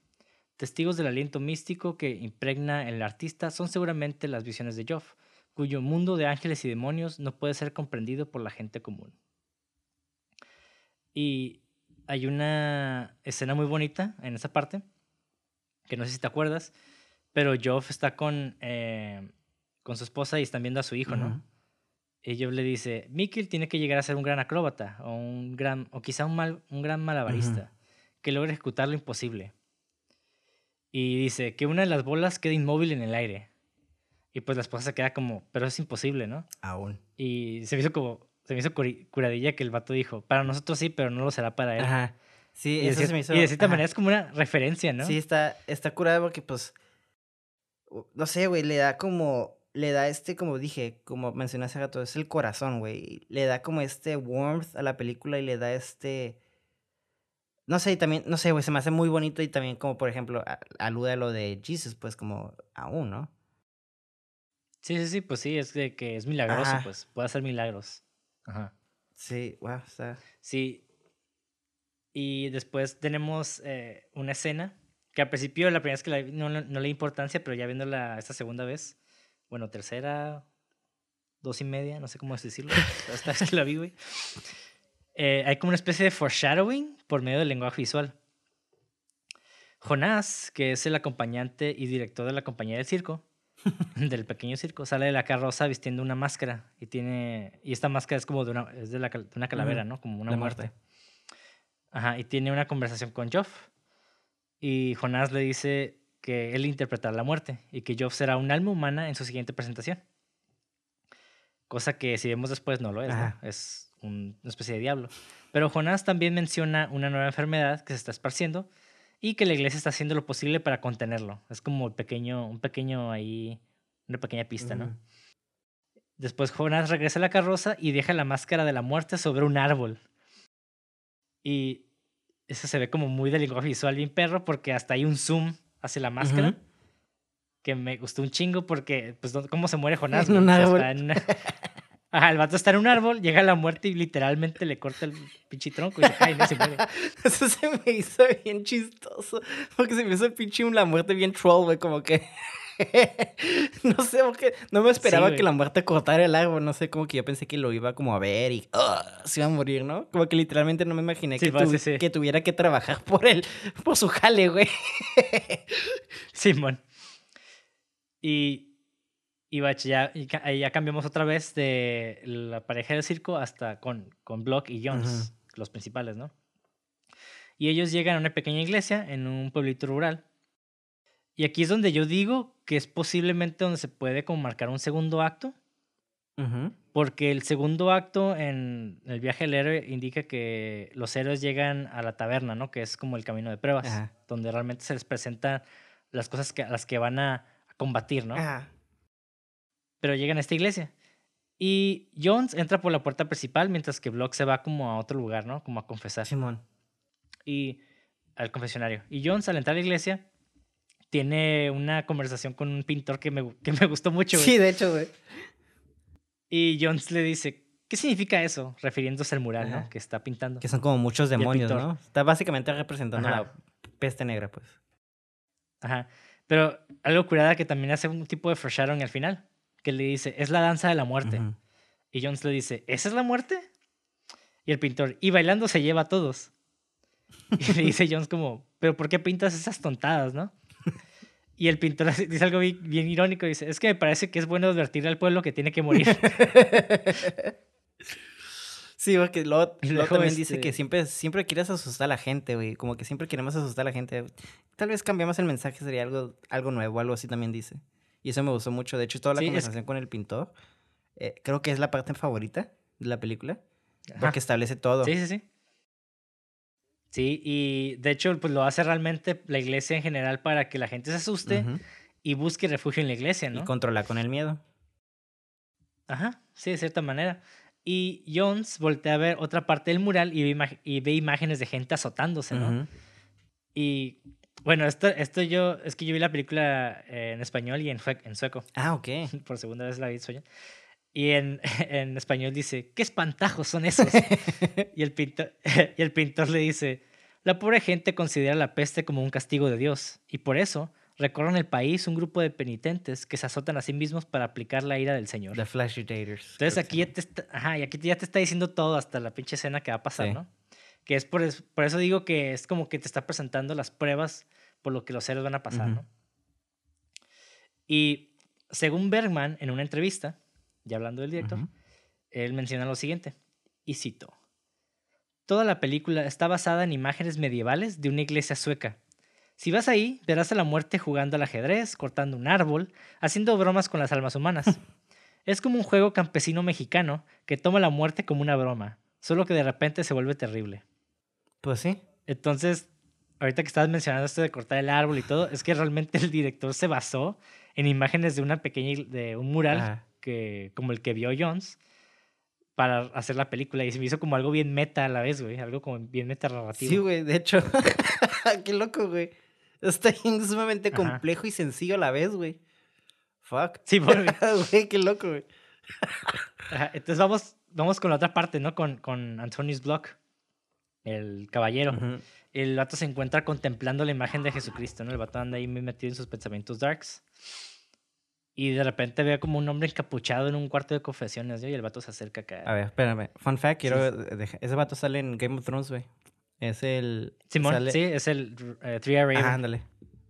Testigos del aliento místico que impregna el artista son seguramente las visiones de Joff, cuyo mundo de ángeles y demonios no puede ser comprendido por la gente común. Y hay una escena muy bonita en esa parte, que no sé si te acuerdas, pero Joff está con, eh, con su esposa y están viendo a su hijo, ¿no? Y Joff le dice, Mikkel tiene que llegar a ser un gran acróbata, o, un gran, o quizá un, mal, un gran malabarista, que logre ejecutar lo imposible. Y dice que una de las bolas quede inmóvil en el aire. Y pues la esposa se queda como, pero es imposible, ¿no? Aún. Y se me hizo como, se me hizo curadilla que el vato dijo, para nosotros sí, pero no lo será para él. Ajá. Sí, Y, eso se me hizo. y de cierta ajá. manera es como una referencia, ¿no? Sí, está, está curada porque, pues, no sé, güey, le da como, le da este, como dije, como mencioné hace rato, es el corazón, güey. Le da como este warmth a la película y le da este, no sé, y también, no sé, güey, se me hace muy bonito y también como, por ejemplo, a- alude a lo de Jesus, pues, como aún, ¿no? Sí, sí, sí, pues sí, es de que es milagroso, Ajá. pues puede hacer milagros. Ajá. Sí, wow, está... Sí. Y después tenemos eh, una escena que al principio, la primera vez que la vi, no, no, no le di importancia, pero ya viéndola esta segunda vez, bueno, tercera, dos y media, no sé cómo decirlo, esta vez que la vi, güey. eh, hay como una especie de foreshadowing por medio del lenguaje visual. Jonás, que es el acompañante y director de la compañía del circo, del pequeño circo, sale de la carroza vistiendo una máscara y tiene y esta máscara es como de una, es de, la cal- de una calavera, ¿no? Como una la muerte. muerte. Ajá, y tiene una conversación con Joff. Y Jonás le dice que él interpretará la muerte y que Joff será un alma humana en su siguiente presentación. Cosa que si vemos después no lo es. Es un- una especie de diablo. Pero Jonás también menciona una nueva enfermedad que se está esparciendo y que la iglesia está haciendo lo posible para contenerlo. Es como el pequeño, un pequeño ahí, una pequeña pista, ¿no? Después Jonas regresa a la carroza y deja la máscara de la muerte sobre un árbol. Y eso se ve como muy de lenguaje visual bien perro porque hasta hay un zoom hacia la máscara. Que me gustó un chingo porque, pues, ¿dónde- ¿cómo se muere Jonás? En un árbol. está en una- Ajá, el vato está en un árbol, llega la muerte y literalmente le corta el pinche tronco y se cae y no se muere. Eso se me hizo bien chistoso. Porque se me hizo pinche la muerte bien troll, güey. Como que. no sé, porque no me esperaba que la muerte cortara el árbol. No sé, como que yo pensé que lo iba como a ver y se iba a morir, ¿no? Como que literalmente no me imaginé Sí, que, tu- sí, sí. que tuviera que trabajar por él, por su jale, güey. Simón. Y, y bache, ya, y ya cambiamos otra vez de la pareja del circo hasta con, con Block y Jones, los principales, ¿no? Y ellos llegan a una pequeña iglesia en un pueblito rural. Y aquí es donde yo digo que es posiblemente donde se puede como marcar un segundo acto. Porque el segundo acto en el viaje del héroe indica que los héroes llegan a la taberna, ¿no? Que es como el camino de pruebas, Ajá. donde realmente se les presentan las cosas que, a las que van a combatir, ¿no? Ajá. Pero llegan a esta iglesia. Y Jones entra por la puerta principal mientras que Block se va como a otro lugar, ¿no? Como a confesar. Simón. Y al confesionario. Y Jones al entrar a la iglesia tiene una conversación con un pintor que me, que me gustó mucho. güey. Sí, de hecho, güey. Y Jones le dice, ¿qué significa eso? Refiriéndose al mural, ¿no? Ajá. Que está pintando. Que son como muchos demonios. ¿no? Está básicamente representando Ajá. la peste negra, pues. Ajá. Pero algo curada que también hace un tipo de foreshadowing al final. Que le dice, es la danza de la muerte. Ujú. Y Jones le dice, ¿esa es la muerte? Y el pintor, y bailando se lleva a todos. Y le dice Jones como, ¿pero por qué pintas esas tontadas, no? Y el pintor dice algo bien, bien irónico, dice, es que me parece que es bueno advertirle al pueblo que tiene que morir. Sí, porque luego, también dice este- que siempre, siempre quieres asustar a la gente, güey. Como que siempre queremos asustar a la gente. Tal vez cambiamos el mensaje, sería algo, algo nuevo, algo así también dice. Y eso me gustó mucho. De hecho, toda la Sí, es- conversación con el pintor, eh, creo que es la parte favorita de la película. Ajá. Porque establece todo. Sí, sí, sí. Sí, y de hecho, pues lo hace realmente la iglesia en general para que la gente se asuste y busque refugio en la iglesia, ¿no? Y controla con el miedo. Ajá, sí, de cierta manera. Y Jones voltea a ver otra parte del mural y ve, y ve imágenes de gente azotándose, ¿no? Y bueno, esto, esto yo, es que yo vi la película eh, en español y en, en sueco. Ah, ok. Por segunda vez la vi en. Y en, en español dice, ¿qué espantajos son esos? y, el pintor, y el pintor le dice, la pobre gente considera la peste como un castigo de Dios. Y por eso recorren el país un grupo de penitentes que se azotan a sí mismos para aplicar la ira del Señor. The Daters. Entonces aquí ya te está, ajá, y aquí ya te está diciendo todo hasta la pinche escena que va a pasar, Sí. ¿no? Que es por, es- por eso digo que es como que te está presentando las pruebas por lo que los héroes van a pasar, Ujú. ¿no? Y según Bergman, en una entrevista, ya hablando del director, él menciona lo siguiente, y cito, Toda la película está basada en imágenes medievales de una iglesia sueca. Si vas ahí, verás a la muerte jugando al ajedrez, cortando un árbol, haciendo bromas con las almas humanas. es como un juego campesino mexicano que toma la muerte como una broma, solo que de repente se vuelve terrible. Pues sí. Entonces, ahorita que estabas mencionando esto de cortar el árbol y todo, es que realmente el director se basó en imágenes de una pequeña, de un mural. Que, como el que vio Jones para hacer la película y se me hizo como algo bien meta a la vez, güey, algo como bien meta narrativo. Sí, güey, de hecho. Qué loco, güey. Está sumamente Ajá. complejo y sencillo a la vez, güey. Fuck. Sí, por- Güey, qué loco, güey. Ajá, Entonces vamos, vamos con la otra parte, ¿no? Con, con Block, el caballero. El vato se encuentra contemplando la imagen de Jesucristo, ¿no? El vato anda ahí muy metido en sus pensamientos darks. Y de repente ve como un hombre encapuchado en un cuarto de confesiones, ¿no? Y el vato se acerca acá. A ver, espérame. Fun fact, Sí, quiero. deja- Ese vato sale en Game of Thrones, güey. Es el. Simón, sale- sí, es el Three Eye Raven. Ajá, ándale.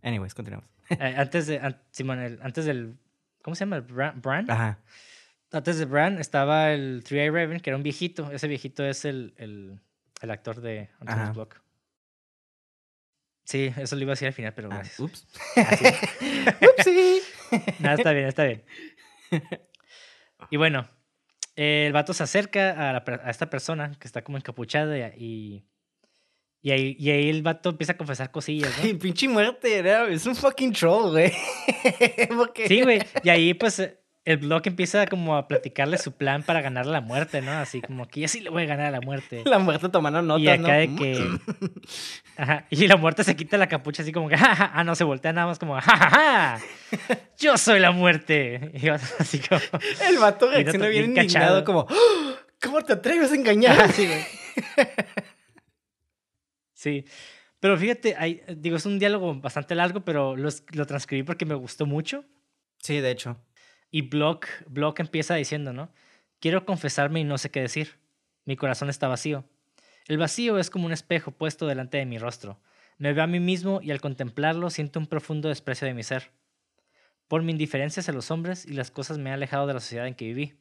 Anyways, continuamos. Eh, antes de, an- Simón, el- antes del, ¿cómo se llama? ¿El Bran? Bran? Ajá. Antes de Bran estaba el Three Eye Raven, que era un viejito. Ese viejito es el, el, el actor de Antonius Ajá. Block. Sí, eso lo iba a decir al final, pero Ah, gracias. ups. Upsi. Nada, está bien, está bien. Y bueno, el vato se acerca a, la per- a esta persona que está como encapuchada y, Y ahí, y ahí el vato empieza a confesar cosillas, ¿no? Y pinche muerte, era- es un fucking troll, güey. Porque- Sí, güey. Y ahí, pues, el blog empieza como a platicarle su plan para ganar la muerte, ¿no? Así como que ya sí le voy a ganar a la muerte. La muerte tomando notas, y acá ¿no? de que. Ajá, y la muerte se quita la capucha así como que. "Ja, ja", ah, no, se voltea nada más como. ¡Ja! Yo soy la muerte. Y así como. El vato reacciona bien bien indignado, cachado. como, "¡Ah! ¿cómo te atreves a engañar? Así, güey. Sí. Pero fíjate, hay, digo, es un diálogo bastante largo, pero lo transcribí porque me gustó mucho. Sí, de hecho. Y Block, Block empieza diciendo, ¿no? Quiero confesarme y no sé qué decir. Mi corazón está vacío. El vacío es como un espejo puesto delante de mi rostro. Me veo a mí mismo y al contemplarlo siento un profundo desprecio de mi ser. Por mi indiferencia hacia los hombres y las cosas me he alejado de la sociedad en que viví.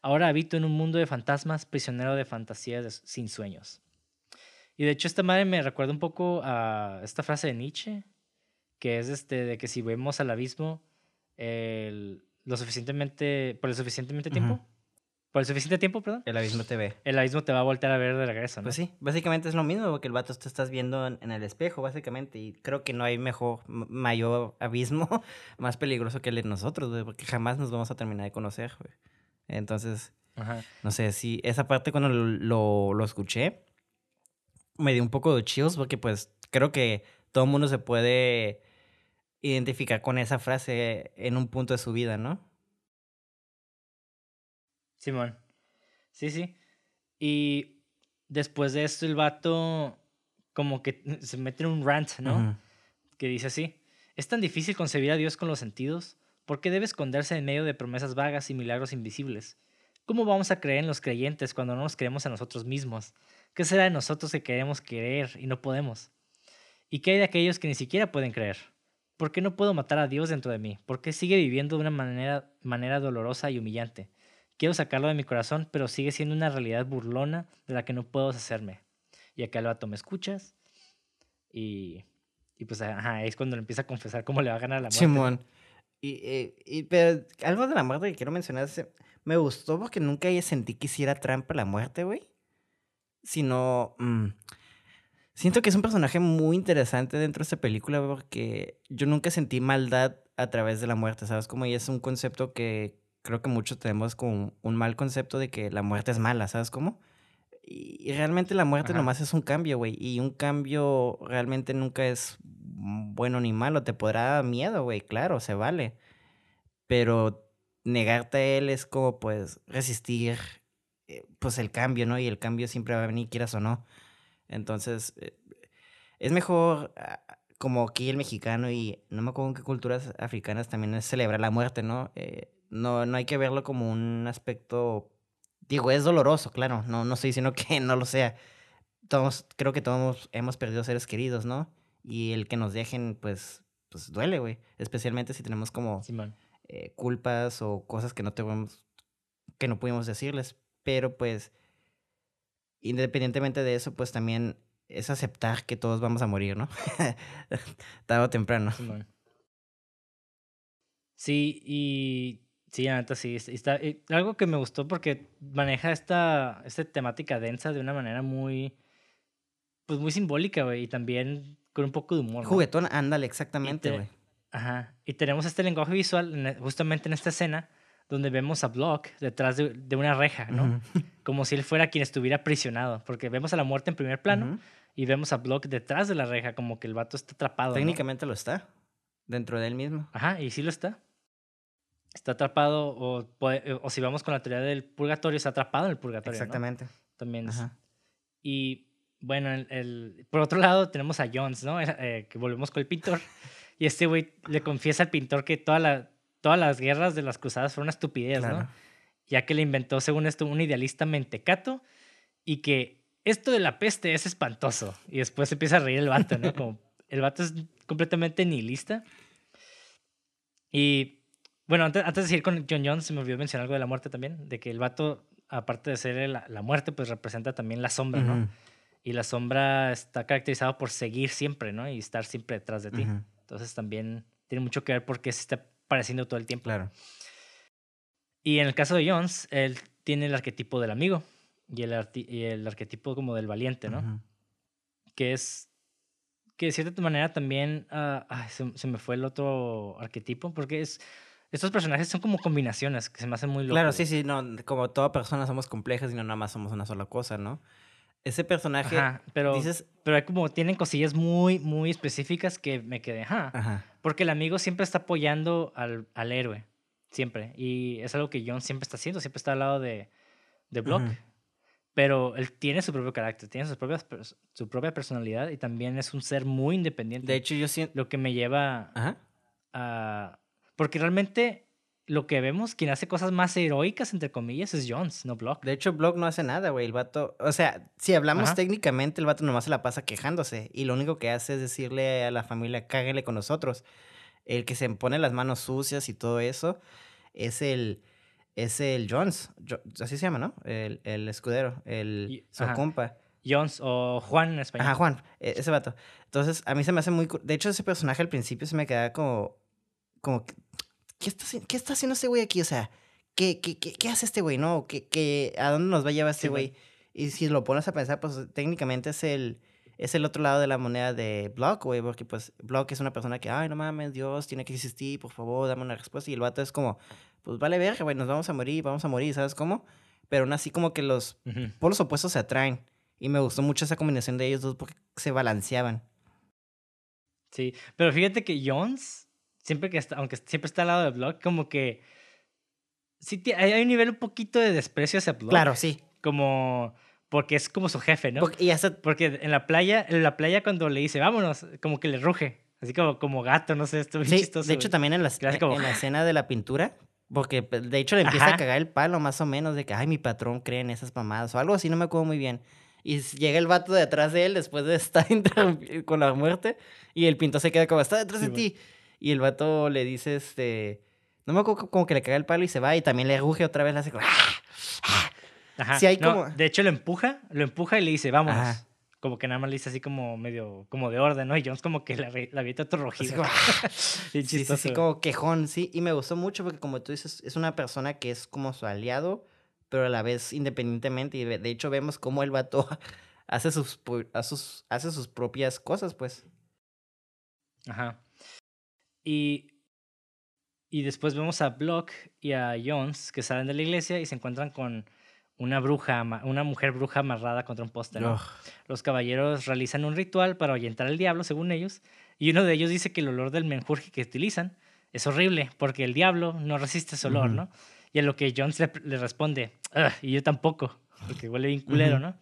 Ahora habito en un mundo de fantasmas, prisionero de fantasías sin sueños. Y de hecho esta madre me recuerda un poco a esta frase de Nietzsche, que es este de que si vemos al abismo el- lo suficientemente por el suficientemente tiempo, por el suficiente tiempo, perdón, El abismo te ve. el abismo te va a voltear a ver de regreso, ¿no? Pues sí, básicamente es lo mismo, porque el vato te estás viendo en, en el espejo, básicamente, y creo que no hay mejor, mayor abismo más peligroso que el de nosotros, güey, porque jamás nos vamos a terminar de conocer, güey. Entonces, Ajá. no sé, si esa parte cuando lo, lo, lo escuché, me dio un poco de chills, porque pues creo que todo el mundo se puede identificar con esa frase en un punto de su vida, ¿no? Simón. Sí, sí. Y después de esto el vato como que se mete en un rant, ¿no? Que dice así, es tan difícil concebir a Dios con los sentidos, ¿por qué debe esconderse en medio de promesas vagas y milagros invisibles? ¿Cómo vamos a creer en los creyentes cuando no nos creemos a nosotros mismos? ¿Qué será de nosotros que queremos creer y no podemos? ¿Y qué hay de aquellos que ni siquiera pueden creer? ¿Por qué no puedo matar a Dios dentro de mí? ¿Por qué sigue viviendo de una manera, manera dolorosa y humillante? Quiero sacarlo de mi corazón, pero sigue siendo una realidad burlona de la que no puedo deshacerme. Y acá el vato, ¿me escuchas? Y y pues ajá, es cuando le empieza a confesar cómo le va a ganar la muerte. Simón. Y, eh, y- pero algo de la muerte que quiero mencionar es, me gustó porque nunca sentí que hiciera trampa la muerte, güey. Sino, mm, siento que es un personaje muy interesante dentro de esta película porque yo nunca sentí maldad a través de la muerte, ¿sabes? Como ya es un concepto que creo que muchos tenemos como un mal concepto de que la muerte es mala, ¿sabes cómo? Y, y realmente la muerte Ajá. nomás es un cambio, güey. Y un cambio realmente nunca es bueno ni malo. Te podrá dar miedo, güey, claro, se vale. Pero negarte a él es como, pues, resistir, eh, pues, el cambio, ¿no? Y el cambio siempre va a venir, quieras o no. Entonces, eh, es mejor, ah, como aquí el mexicano y no me acuerdo en qué culturas africanas también es celebrar la muerte, ¿no? Eh, no, no hay que verlo como un aspecto, digo, es doloroso, claro, no, no estoy diciendo que no lo sea. Todos, creo que todos hemos perdido seres queridos, ¿no? Y el que nos dejen, pues, pues duele, güey. Especialmente si tenemos como eh, culpas o cosas que no tuvimos, que no pudimos decirles. Pero pues, independientemente de eso, pues también es aceptar que todos vamos a morir, ¿no? Tarde o temprano. Sí, y sí, la neta sí. Está, eh, algo que me gustó porque maneja esta, esta temática densa de una manera muy, pues muy simbólica, güey, y también con un poco de humor. ¿no? Juguetón, ándale, exactamente, te- güey. Ajá. Y tenemos este lenguaje visual e- justamente en esta escena donde vemos a Block detrás de, de una reja, ¿no? Como si él fuera quien estuviera aprisionado, porque vemos a la muerte en primer plano y vemos a Block detrás de la reja, como que el vato está atrapado. ¿no? Técnicamente lo está. Dentro de él mismo. Ajá, y sí lo está. Está atrapado, o, puede- o si vamos con la teoría del purgatorio, está atrapado en el purgatorio. ¿no? Exactamente. También. es- Ajá. Y bueno, el, el- por otro lado tenemos a Jones, ¿no? Eh, que volvemos con el pintor. Y este güey le confiesa al pintor que toda la, todas las guerras de las cruzadas fueron una estupidez, Claro. ¿no? Ya que le inventó, según esto, un idealista mentecato y que esto de la peste es espantoso. Y después se empieza a reír el vato, ¿no? Como el vato es completamente nihilista. Y bueno, antes, antes de seguir con John Jones, se me olvidó mencionar algo de la muerte también, de que el vato, aparte de ser la, la muerte, pues representa también la sombra, ¿no? Ujú, Y la sombra está caracterizada por seguir siempre, ¿no? Y estar siempre detrás de ti. Entonces también tiene mucho que ver porque se está pareciendo todo el tiempo. Claro. Y en el caso de Jones, él tiene el arquetipo del amigo y el, y el arquetipo como del valiente, ¿no? Que es que de cierta manera también ah, ay, se, se me fue el otro arquetipo, porque es estos personajes son como combinaciones que se me hacen muy locos. Claro, sí, sí, no, como toda persona somos complejas y no nada más somos una sola cosa, ¿no? Ese personaje, Ajá, pero, dices, pero hay como tienen cosillas muy, muy específicas que me quedé, ajá. ajá, Porque el amigo siempre está apoyando al, al héroe, siempre. Y es algo que John siempre está haciendo, siempre está al lado de, de Block. Ujú. Pero él tiene su propio carácter, tiene sus propias, pers- su propia personalidad y también es un ser muy independiente. de hecho yo siento, lo que me lleva ajá, a... Porque realmente lo que vemos, quien hace cosas más heroicas, entre comillas, es Jones, no Block. de hecho Block no hace nada, güey, el vato, o sea, si hablamos Ajá. técnicamente, el vato nomás se la pasa quejándose y lo único que hace es decirle a la familia, cáguenle con nosotros. El que se pone las manos sucias y todo eso es el, es el Jones, Jo- así se llama, ¿no? El, el escudero, el, su ajá. compa. Jones o Juan en español. Ajá, Juan, e- ese vato. Entonces, a mí se me hace muy... De hecho, ese personaje al principio se me quedaba como... Como... ¿Qué está, qué está haciendo este güey aquí? O sea, ¿qué, qué, qué, qué hace este güey? ¿No? ¿Qué, qué, ¿A dónde nos va a llevar este güey. Y si lo pones a pensar, pues técnicamente es el... Es el otro lado de la moneda de Block, güey, porque pues Block es una persona que, ay, no mames, Dios, tiene que existir, por favor, dame una respuesta. Y el vato es como, pues vale verga, güey, nos vamos a morir, vamos a morir, ¿sabes cómo? Pero aún así como que los Ujú. polos opuestos se atraen. Y me gustó mucho esa combinación de ellos dos porque se balanceaban. Sí, pero fíjate que Jones, siempre que está, aunque siempre está al lado de Block, como que sí hay un nivel un poquito de desprecio hacia Block. Claro, sí. Como porque es como su jefe, ¿no? Porque- y hasta, Porque en la playa, en la playa cuando le dice, vámonos, como que le ruge. Así como, como gato, no sé, esto sí, chistoso. de hecho también en la, como- en la escena de la pintura, porque de hecho le empieza Ajá. a cagar el palo más o menos de que, ay, mi patrón cree en esas mamadas o algo así, no me acuerdo muy bien. Y llega el vato de atrás de él después de estar con la muerte y el pintor se queda como, está detrás Sí, de ti. Y el vato le dice, este, no me acuerdo, como que le caga el palo y se va y también le ruge otra vez, le hace como, "Ah, ah". Ajá. sí hay no, como- De hecho, lo empuja, lo empuja y le dice. Ajá. Como que nada más le dice así como medio, como de orden, ¿no? Y Jones como que la, la avienta "Ah". Bien Sí, sí, sí, güey. como quejón, sí. Y me gustó mucho porque, como tú dices, es una persona que es como su aliado, pero a la vez independientemente. Y de hecho, vemos cómo el vato hace sus, hace sus, hace sus propias cosas, pues. Ajá. Y, y después vemos a Block y a Jones que salen de la iglesia y se encuentran con una bruja, una mujer bruja amarrada contra un poste. Los caballeros realizan un ritual para ahuyentar al diablo, según ellos, y uno de ellos dice que el olor del menjurje que utilizan es horrible porque el diablo no resiste ese olor. ¿no? Y a lo que Jones le, le responde, "Ugh, y yo tampoco, porque huele bien culero. ¿no?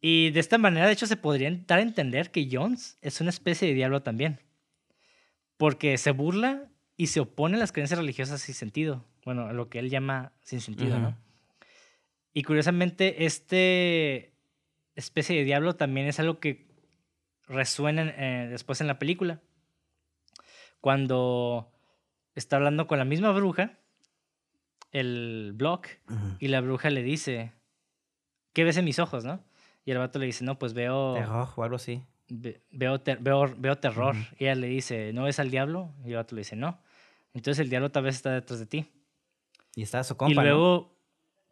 Y de esta manera, de hecho, se podría dar a entender que Jones es una especie de diablo también. Porque se burla y se opone a las creencias religiosas sin sentido. Bueno, a lo que él llama sin sentido. ¿no? Y curiosamente, este especie de diablo también es algo que resuena en- eh, después en la película. Cuando está hablando con la misma bruja, el Block, y la bruja le dice, ¿qué ves en mis ojos, no? Y el vato le dice, no, pues veo, o algo así. Ve- veo, ter- veo, veo terror. Ujú. Y ella le dice, ¿no ves al diablo? Y el vato le dice, no. Entonces el diablo tal vez está detrás de ti. Y está su compa, y ¿no? luego,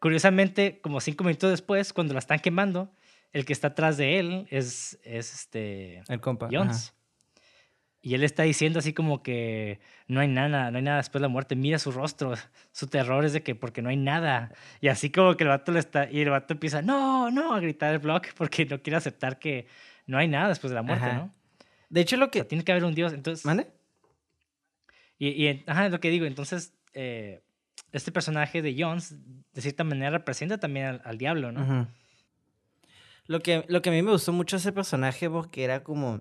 curiosamente, como cinco minutos después, cuando la están quemando, el que está atrás de él es, es este El compa. ajá. Jones. Y él está diciendo así como que no hay nada, no hay nada después de la muerte. Mira su rostro, su terror es de que porque no hay nada. Y así como que el vato le está, y el vato empieza, no, no, a gritar el blog porque no quiere aceptar que no hay nada después de la muerte, Ajá. ¿no? De hecho, lo O sea, que... tiene que haber un Dios. Entonces, ¿Mande? y, y ajá, es lo que digo. Entonces, eh, este personaje de Jones, de cierta manera, representa también al, al diablo, ¿no? Lo que, lo que a mí me gustó mucho ese personaje porque era como,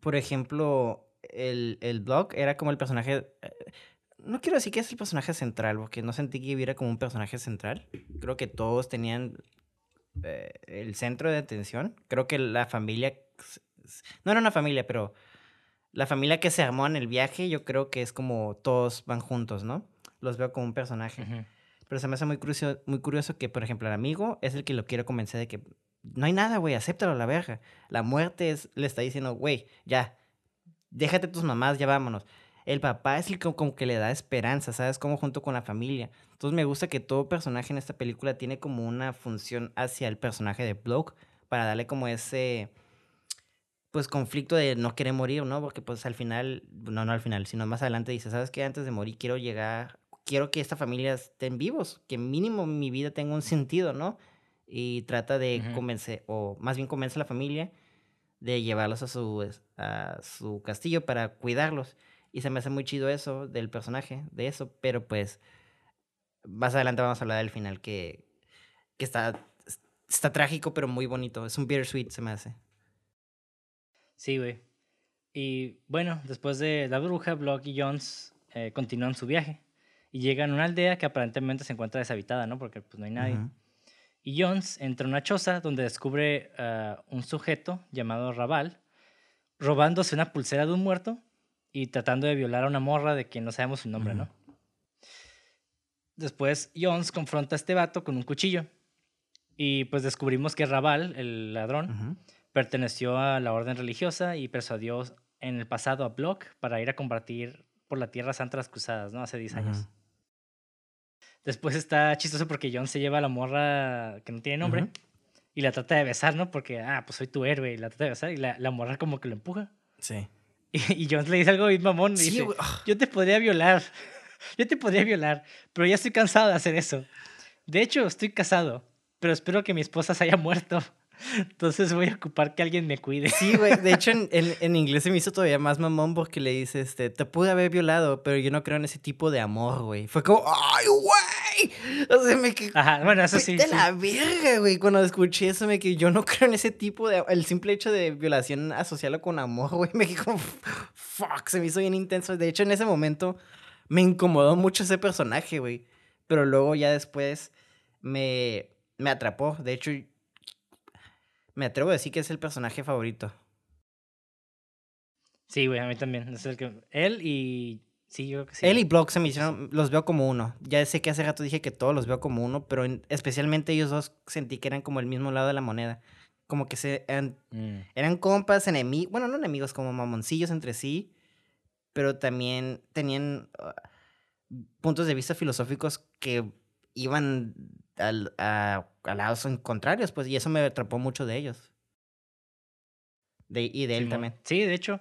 por ejemplo, el, el Block era como el personaje, eh, no quiero decir que es el personaje central, porque no sentí que hubiera como un personaje central. Creo que todos tenían eh, el centro de atención. Creo que la familia, no era una familia, pero la familia que se armó en el viaje, yo creo que es como todos van juntos, ¿no? Los veo como un personaje. Pero se me hace muy curioso, muy curioso que, por ejemplo, el amigo es el que lo quiere convencer de que no hay nada, güey, acéptalo a la verga. La muerte es, le está diciendo, güey, ya, déjate tus mamás, ya vámonos. El papá es el que como que le da esperanza, ¿sabes? Como junto con la familia. Entonces me gusta que todo personaje en esta película tiene como una función hacia el personaje de Bloke, para darle como ese, pues, conflicto de no querer morir, ¿no? Porque, pues, al final, no, no al final, sino más adelante dice, ¿sabes qué? Antes de morir quiero llegar, quiero que esta familia estén vivos, que mínimo mi vida tenga un sentido, ¿no? Y trata de convencer, o más bien convence a la familia de llevarlos a su, a su castillo para cuidarlos. Y se me hace muy chido eso del personaje, de eso, pero pues más adelante vamos a hablar del final que, que está, está trágico, pero muy bonito. Es un bittersweet, se me hace. Sí, güey. Y bueno, después de la bruja, Block y Jones eh, continúan su viaje y llegan a una aldea que aparentemente se encuentra deshabitada, ¿no? Porque pues no hay nadie. Y Jones entra a una choza donde descubre a un sujeto llamado Raval robándose una pulsera de un muerto y tratando de violar a una morra de quien no sabemos su nombre, ¿no? Después Jones confronta a este vato con un cuchillo y pues descubrimos que Raval, el ladrón, perteneció a la orden religiosa y persuadió en el pasado a Block para ir a combatir por la Tierra Santa las Cruzadas, ¿no? Hace 10 años. Después está chistoso porque John se lleva a la morra que no tiene nombre y la trata de besar, ¿no? Porque, ah, pues soy tu héroe y la trata de besar y la, la morra como que lo empuja. Sí. Y, John le dice algo bien mamón. Dice, ah. yo te podría violar. Yo te podría violar, pero ya estoy cansado de hacer eso. De hecho, estoy casado, pero espero que mi esposa se haya muerto. Entonces voy a ocupar que alguien me cuide. Sí, güey. De hecho, en, en, inglés se me hizo todavía más mamón porque le dice, este, te pude haber violado, pero yo no creo en ese tipo de amor, güey. Fue como, ¡ay, güey! O sea, me quedé... Ajá, bueno, eso sí. De la verga, güey. Cuando escuché eso, me quedé, yo no creo en ese tipo de... El simple hecho de violación asociarlo con amor, güey, me quedé como, fuck, se me hizo bien intenso. De hecho, en ese momento me incomodó mucho ese personaje, güey. Pero luego ya después me, me atrapó. De hecho, me atrevo a decir que es el personaje favorito. Sí, güey, a mí también. Es el que... Él y. Sí, yo creo que sí. Él y Block se me hicieron. Los veo como uno. Ya sé que hace rato dije que todos los veo como uno, pero especialmente ellos dos sentí que eran como el mismo lado de la moneda. Como que se eran, mm. eran compas, enemigos. Bueno, no enemigos, como mamoncillos entre sí. Pero también tenían ah, puntos de vista filosóficos que iban al, a, lados contrarios, pues, y eso me atrapó mucho de ellos. De, y de él también. Sí, de hecho.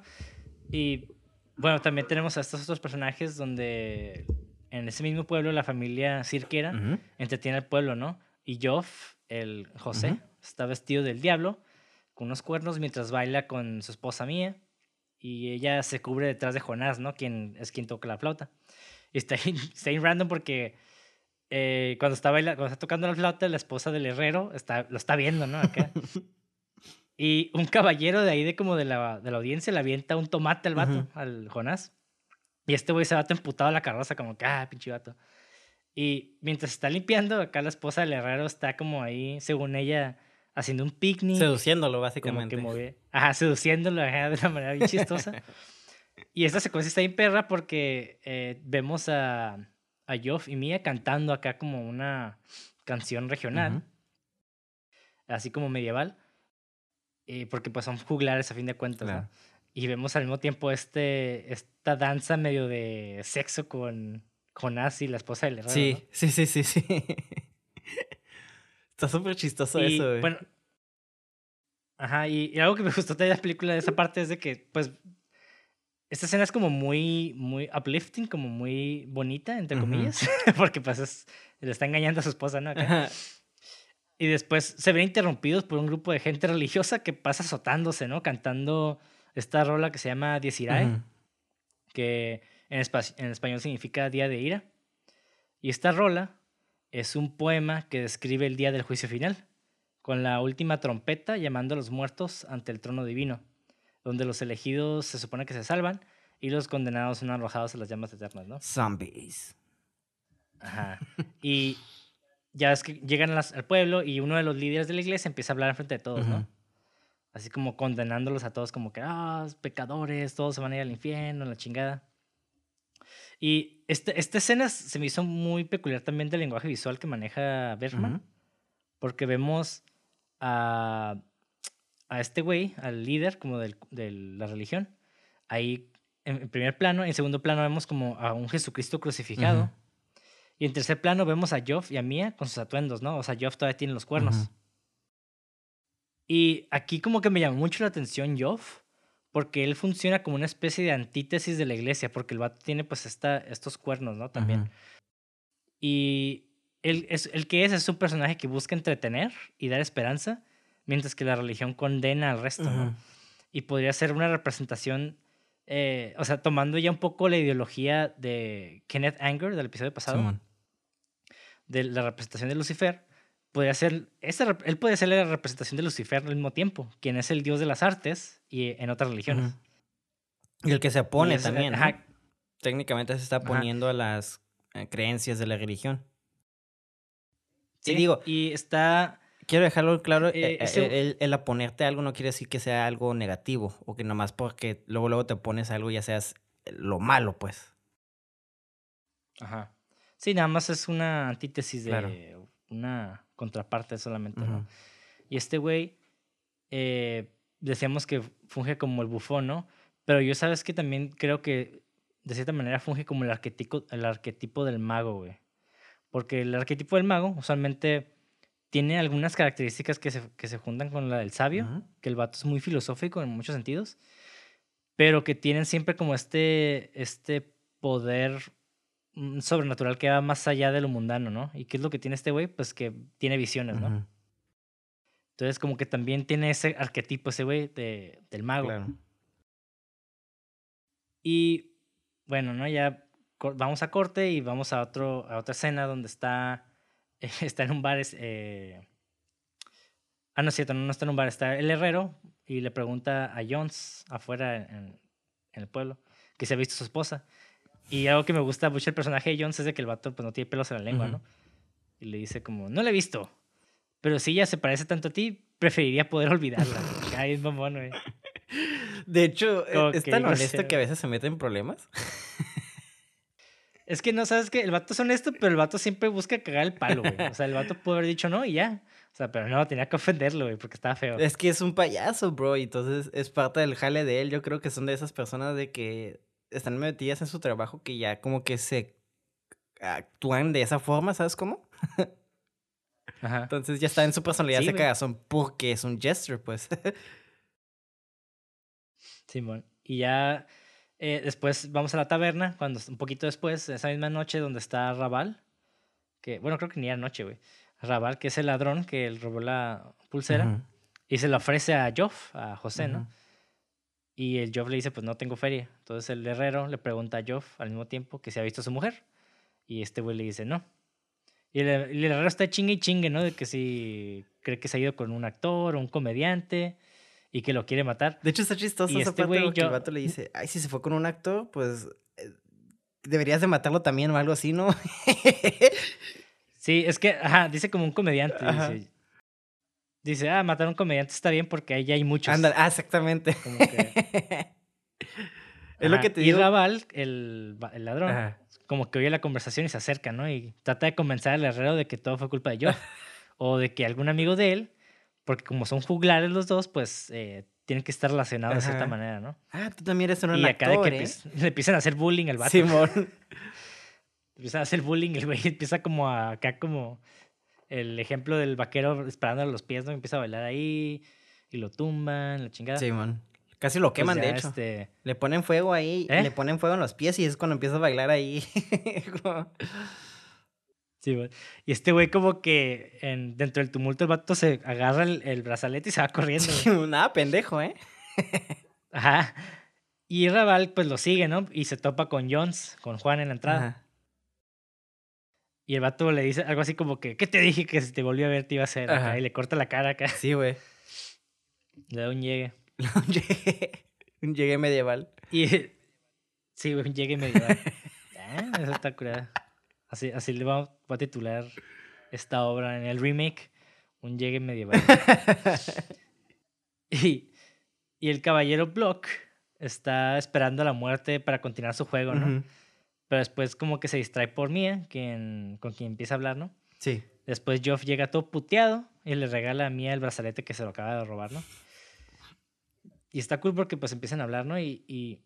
Y bueno, también tenemos a estos otros personajes donde en ese mismo pueblo la familia cirquera entretiene al pueblo, ¿no? Y Joff, el José, está vestido del diablo con unos cuernos mientras baila con su esposa mía y ella se cubre detrás de Jonás, ¿no? Quien es quien toca la flauta. Y está está random porque eh, cuando, está cuando está tocando la flauta, la esposa del herrero está, lo está viendo, ¿no? Acá. y un caballero de ahí, de como de la, de la audiencia, le avienta un tomate al vato, al Jonás. Y este güey se va emputado a la carroza, como que, ah, pinche vato. Y mientras está limpiando, acá la esposa del herrero está como ahí, según ella, haciendo un picnic. Seduciéndolo, básicamente. Como que ajá, seduciéndolo ajá, de una manera bien chistosa. y esta secuencia está bien perra porque eh, vemos a, a Joff y Mia cantando acá como una canción regional, así como medieval, eh, porque pues son juglares a fin de cuentas. Y vemos al mismo tiempo este, esta danza medio de sexo con, con y la esposa del herrero. Sí, sí, sí, sí, sí. Está súper chistoso eso, güey. Bueno, ajá, y, algo que me gustó de la película de esa parte es de que, pues, esta escena es como muy, muy uplifting, como muy bonita, entre comillas, porque pues le está engañando a su esposa, ¿no? Y después se ven interrumpidos por un grupo de gente religiosa que pasa azotándose, ¿no? Cantando esta rola que se llama Diezirae, que en, en español significa Día de Ira. Y esta rola es un poema que describe el día del juicio final, con la última trompeta llamando a los muertos ante el trono divino donde los elegidos se supone que se salvan y los condenados son arrojados a las llamas eternas, ¿no? Zombies. Ajá. Y ya es que llegan al pueblo y uno de los líderes de la iglesia empieza a hablar frente de todos, ¿no? Así como condenándolos a todos como que, ah, pecadores, todos se van a ir al infierno, la chingada. Y este, esta escena se me hizo muy peculiar también del lenguaje visual que maneja Bergman, porque vemos a a este güey, al líder como del, de la religión, ahí en, primer plano, en segundo plano vemos como a un Jesucristo crucificado. Y en tercer plano vemos a Joff y a Mia con sus atuendos, ¿no? O sea, Joff todavía tiene los cuernos. Y aquí como que me llamó mucho la atención Joff, porque él funciona como una especie de antítesis de la iglesia, porque el vato tiene pues esta, estos cuernos, ¿no? También. Y él, es, el que es es un personaje que busca entretener y dar esperanza, mientras que la religión condena al resto, ¿no? Y podría ser una representación, eh, o sea, tomando ya un poco la ideología de Kenneth Anger del episodio pasado, de la representación de Lucifer, podría ser, esa, él puede ser la representación de Lucifer al mismo tiempo, quien es el dios de las artes y en otras religiones. Y el que se opone también. Técnicamente se está poniendo a las eh, creencias de la religión. Sí, digo. Y está. Quiero dejarlo claro, eh, eh, el, aponerte a algo no quiere decir que sea algo negativo o que nomás porque luego luego te pones algo ya seas lo malo, pues. Ajá. Sí, nada más es una antítesis de una contraparte solamente, ¿no? Y este güey, eh, decíamos que funge como el bufón, ¿no? Pero yo sabes que también creo que de cierta manera funge como el arquetipo, el arquetipo del mago, güey. Porque el arquetipo del mago usualmente tiene algunas características que se, que se juntan con la del sabio, que el vato es muy filosófico en muchos sentidos, pero que tienen siempre como este, este poder mm, sobrenatural que va más allá de lo mundano, ¿no? ¿Y qué es lo que tiene este güey? Pues que tiene visiones, ¿no? Entonces como que también tiene ese arquetipo ese güey de, del mago. Claro. Y bueno, ¿no? Ya vamos a corte y vamos a, otro, a otra escena donde está, está en un bar. Eh... Ah, no es cierto, no, está en un bar, está el herrero y le pregunta a Jones afuera en, el pueblo que se ha visto su esposa. Y algo que me gusta mucho el personaje de Jones es de que el vato pues, no tiene pelos en la lengua, ¿no? Y le dice como, no la he visto, pero si ella se parece tanto a ti, preferiría poder olvidarla. Ay, es mamón, güey. De hecho, e, es tan honesto que a veces se mete en problemas. Es que no sabes que el vato es honesto, pero el vato siempre busca cagar el palo, güey. O sea, el vato puede haber dicho no y ya. O sea, pero no, tenía que ofenderlo, güey, porque estaba feo. Es que es un payaso, bro. Y entonces es parte del jale de él. Yo creo que son de esas personas de que están metidas en su trabajo que ya como que se actúan de esa forma, ¿sabes cómo? Ajá. Entonces ya está en su personalidad ese cagazón porque es un gesture, pues. Simón. y ya eh, después vamos a la taberna, cuando un poquito después, esa misma noche donde está Raval, que, bueno, creo que ni era noche, güey. Raval, que es el ladrón que robó la pulsera, y se la ofrece a Joff, a José, ¿no? Y el Joff le dice, pues no tengo feria. Entonces el herrero le pregunta a Joff al mismo tiempo que se ha visto a su mujer, y este güey le dice, no. Y el, el herrero está chingue y chingue, ¿no? De que si cree que se ha ido con un actor o un comediante y que lo quiere matar. De hecho, está chistoso esa este parte que el vato le dice, ay, si se fue con un actor, pues eh, deberías de matarlo también o algo así, ¿no? sí, es que, ajá, dice como un comediante. Dice, dice, ah, matar a un comediante está bien porque ahí ya hay muchos. Anda, ah, exactamente. es lo que te digo. Y Raval, el, el ladrón, como que oye la conversación y se acerca, ¿no? Y trata de convencer al herrero de que todo fue culpa de yo. o de que algún amigo de él porque como son juglares los dos, pues eh, tienen que estar relacionados de cierta manera, ¿no? Ah, tú también eres un y acá de que ¿eh? le empiezan a hacer bullying al vato. Simón. empiezan a hacer bullying, el güey empieza como a, acá como el ejemplo del vaquero esperando a los pies, ¿no? Empieza a bailar ahí y lo tumban, la chingada. Simón. Casi lo queman, pues de hecho. Este... Le ponen fuego ahí, ¿Eh? le ponen fuego en los pies y es cuando empieza a bailar ahí. Sí, Y este güey como que en, dentro del tumulto el vato se agarra el, brazalete y se va corriendo. nada, pendejo, ¿eh? Ajá. Y Raval pues lo sigue, ¿no? Y se topa con Jones, con Juan en la entrada. Y el vato le dice algo así como que, ¿qué te dije que si te volvió a ver te iba a hacer? Acá, y le corta la cara acá. Sí, güey. Le da un llegue. un llegue. Un llegue medieval. Y... Sí, güey, un llegue medieval. ah, eso está curada. Así, así le vamos a titular esta obra en el remake, un llegue medieval. y, y el caballero Block está esperando la muerte para continuar su juego, ¿no? Pero después como que se distrae por Mia, quien, con quien empieza a hablar, ¿no? Sí. Después Joff llega todo puteado y le regala a Mia el brazalete que se lo acaba de robar, ¿no? Y está cool porque pues empiezan a hablar, ¿no? Y, y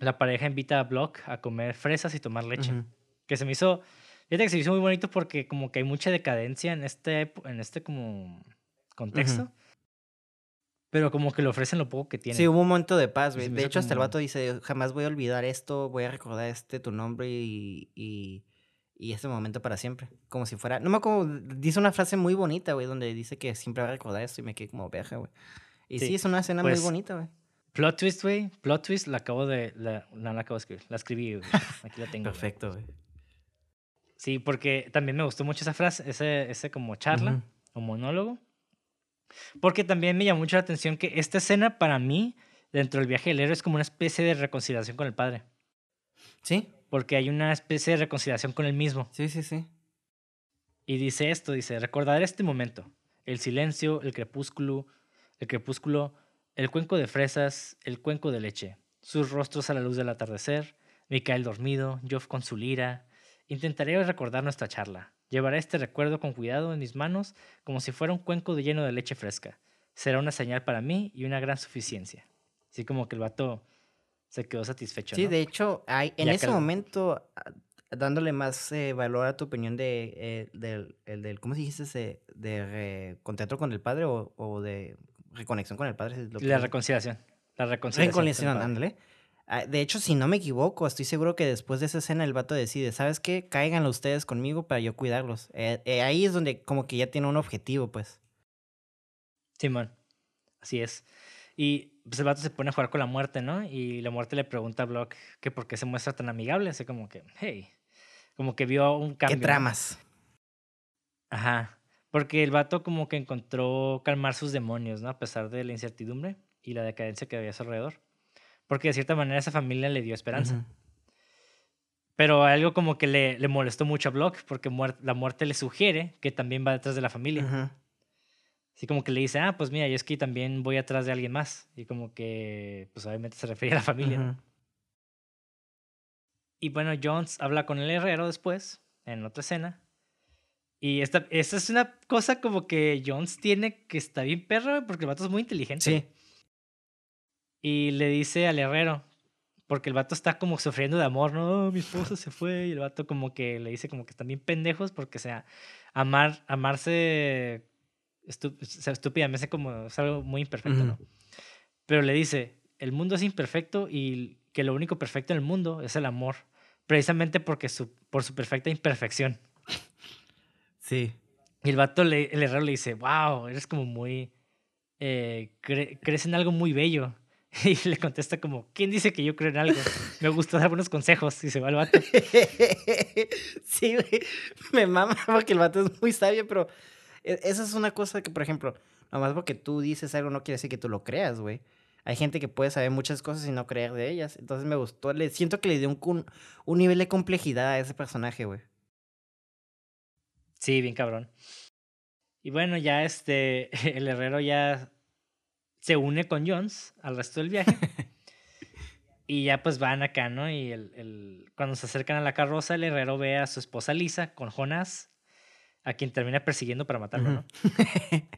la pareja invita a Block a comer fresas y tomar leche que se me hizo, fíjate que se me hizo muy bonito porque como que hay mucha decadencia en este, en este como contexto. pero como que le ofrecen lo poco que tiene. Sí, hubo un momento de paz, güey. De hecho, hasta el vato dice, jamás voy a olvidar esto, voy a recordar este tu nombre y, y, y este momento para siempre. Como si fuera... No me acuerdo, dice una frase muy bonita, güey, donde dice que siempre va a recordar esto y me quedé como veja, güey. Y sí, Sí, es una escena pues, muy bonita, güey. Plot twist, güey. Plot twist la acabo de. La, no la acabo de escribir. La escribí, güey. Aquí la tengo. Perfecto, güey. Sí, porque también me gustó mucho esa frase, ese, ese como charla o monólogo. Porque también me llamó mucho la atención que esta escena para mí, dentro del viaje del héroe, es como una especie de reconciliación con el padre. Sí, Porque hay una especie de reconciliación con él mismo. sí, sí, sí. Y dice esto, dice, recordar este momento. El silencio, el crepúsculo, el crepúsculo, el cuenco de fresas, el cuenco de leche, sus rostros a la luz del atardecer, Micael dormido, Joff con su lira. Intentaré recordar nuestra charla. Llevaré este recuerdo con cuidado en mis manos como si fuera un cuenco de lleno de leche fresca. Será una señal para mí y una gran suficiencia. Así como que el vato se quedó satisfecho. Sí, ¿no? de hecho, hay, en Ya ese momento, a- dándole más eh, valor a tu opinión de, eh, del, el del, ¿cómo dijiste? ese- De contacto con el padre o, o de reconexión con el padre. La reconciliación. La reconciliación. con el Reconciliación, ándale. Ah, De hecho, si no me equivoco, estoy seguro que después de esa escena el vato decide, ¿sabes qué? Cáiganlo ustedes conmigo para yo cuidarlos. Eh, eh, ahí es donde como que ya tiene un objetivo, pues. Simón, así es. Y pues el vato se pone a jugar con la muerte, ¿no? Y la muerte le pregunta a Block que por qué se muestra tan amigable. Así como que, hey, como que vio un cambio. ¿Qué ¿no? tramas? Ajá. Porque el vato como que encontró calmar sus demonios, ¿no? A pesar de la incertidumbre y la decadencia que había a su alrededor. Porque de cierta manera esa familia le dio esperanza. Ujú. Pero algo como que le, le molestó mucho a Block porque muer- la muerte le sugiere que también va detrás de la familia. Ujú. Así como que le dice, ah, pues mira, yo es que también voy atrás de alguien más. Y como que, pues obviamente se refiere a la familia. ¿no? Ujú. Y bueno, Jones habla con el herrero después, en otra escena. Y esta, esta es una cosa como que Jones tiene que está bien perro, porque el vato es muy inteligente. Sí. Y le dice al herrero, porque el vato está como sufriendo de amor, no, mi esposa se fue. Y el vato como que le dice como que están bien pendejos porque, o sea, amar, amarse estu- estúpidamente como es algo muy imperfecto. ¿no? Pero le dice, el mundo es imperfecto y que lo único perfecto en el mundo es el amor, precisamente porque su, por su perfecta imperfección. Sí. Y el vato, le, el herrero le dice, wow, eres como muy, eh, cre- crees en algo muy bello. Y le contesta como, ¿quién dice que yo creo en algo? Me gusta dar buenos consejos. Y se va el vato. sí, güey. Me mama porque el vato es muy sabio, pero e- esa es una cosa que, por ejemplo, nomás porque tú dices algo no quiere decir que tú lo creas, güey. Hay gente que puede saber muchas cosas y no creer de ellas. Entonces me gustó. Le, siento que le dio un, un, un nivel de complejidad a ese personaje, güey. Sí, bien cabrón. Y bueno, ya este, el herrero ya se une con Jones al resto del viaje. y ya pues van acá, ¿no? Y el, el- cuando se acercan a la carroza, el herrero ve a su esposa Lisa con Jonas, a quien termina persiguiendo para matarlo, ¿no?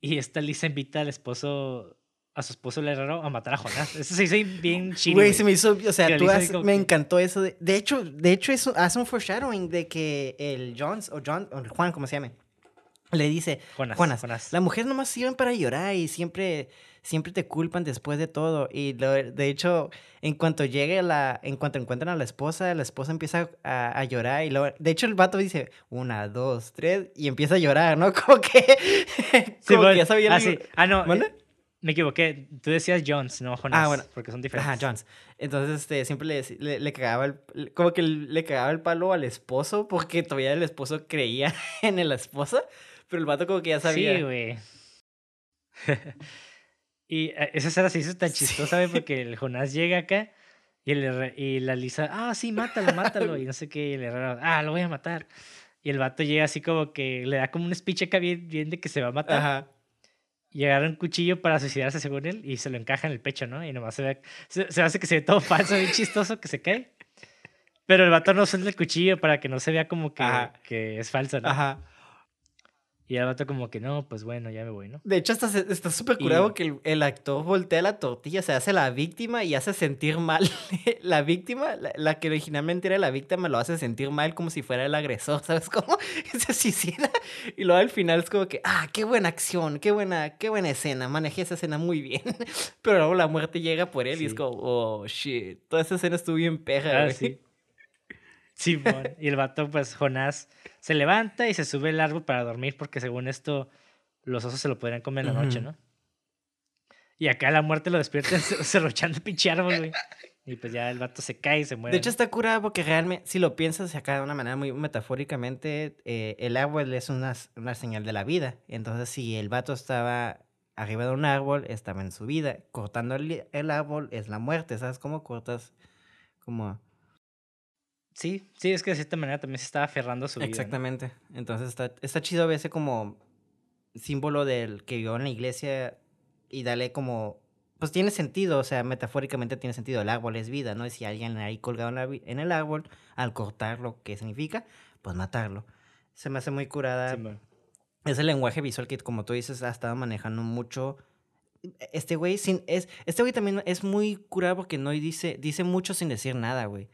Y esta Lisa invita al esposo, a su esposo el herrero, a matar a Jonás. Eso se hizo bien chido. Güey, se me hizo, o sea, tú has- me encantó eso. De, de hecho, de hecho eso hace un foreshadowing de que el Jones, o John, o Juan, como se llame, le dice, Jonas. Jonas, Jonás. La mujer nomás sirven para llorar y siempre, siempre te culpan después de todo. Y lo- de hecho, en cuanto llegue la, en cuanto encuentran a la esposa, la esposa empieza a, a llorar y luego, de hecho el vato dice una, dos, tres y empieza a llorar, ¿no? Como que, Sí, como bueno, que ya sabía ah, el- sí. Ah, no. Eh, me equivoqué. Tú decías Jones, no Jonas. bueno. Porque son diferentes. Ajá, Jones. Entonces, este, siempre le, le, le cagaba el, como que le cagaba el palo al esposo porque todavía el esposo creía en la esposa, pero el vato como que ya sabía. Sí, güey. y eh, esa escena se hizo tan chistosa, güey, porque el Jonás llega acá y, el y la Lisa, ah, sí, mátalo, mátalo. Y no sé qué, y el herrero, ah, lo voy a matar. Y el vato llega así como que le da como un speech acá bien, bien de que se va a matar. Ajá. Y agarra un cuchillo para suicidarse según él y se lo encaja en el pecho, ¿no? Y nomás se ve, se, se hace que se ve todo falso, bien chistoso, que se cae. Pero el vato no suelta el cuchillo para que no se vea como que, Ajá. que es falso, ¿no? Ajá. Y el vato como que, no, pues bueno, ya me voy, ¿no? De hecho, está está súper curado que el, el, actor voltea la tortilla, se hace la víctima y hace sentir mal. la víctima, la, que originalmente era la víctima, lo hace sentir mal como si fuera el agresor, ¿sabes cómo? Se suicida. Y luego al final es como que, ah, qué buena acción, qué buena, qué buena escena, manejé esa escena muy bien. Pero luego la muerte llega por él y es como, oh, shit, toda esa escena estuvo bien perra, ah, Sí. Simón. y el vato, pues, Jonás se levanta y se sube el árbol para dormir porque según esto los osos se lo podrían comer en la noche, ¿no? Y acá la muerte lo despierta cerrochando el pinche árbol, güey. Y pues ya el vato se cae y se muere. De hecho, está curado porque realmente, si lo piensas acá de una manera muy metafóricamente, eh, el árbol es una, una, señal de la vida. Entonces, si el vato estaba arriba de un árbol, estaba en su vida. Cortando el, el árbol es la muerte, ¿sabes cómo cortas? Como Sí, sí, es que de cierta manera también se estaba aferrando a su vida. Exactamente. Entonces está, está chido a veces como símbolo del que vivió en la iglesia y dale como. Pues tiene sentido, o sea, metafóricamente tiene sentido. El árbol es vida, ¿no? Y si alguien ahí colgado en, el árbol, al cortarlo, ¿qué significa? Pues matarlo. Se me hace muy curada. Es el lenguaje visual que, como tú dices, ha estado manejando mucho. Este güey sin, es, este güey también es muy curado porque no dice, dice mucho sin decir nada, güey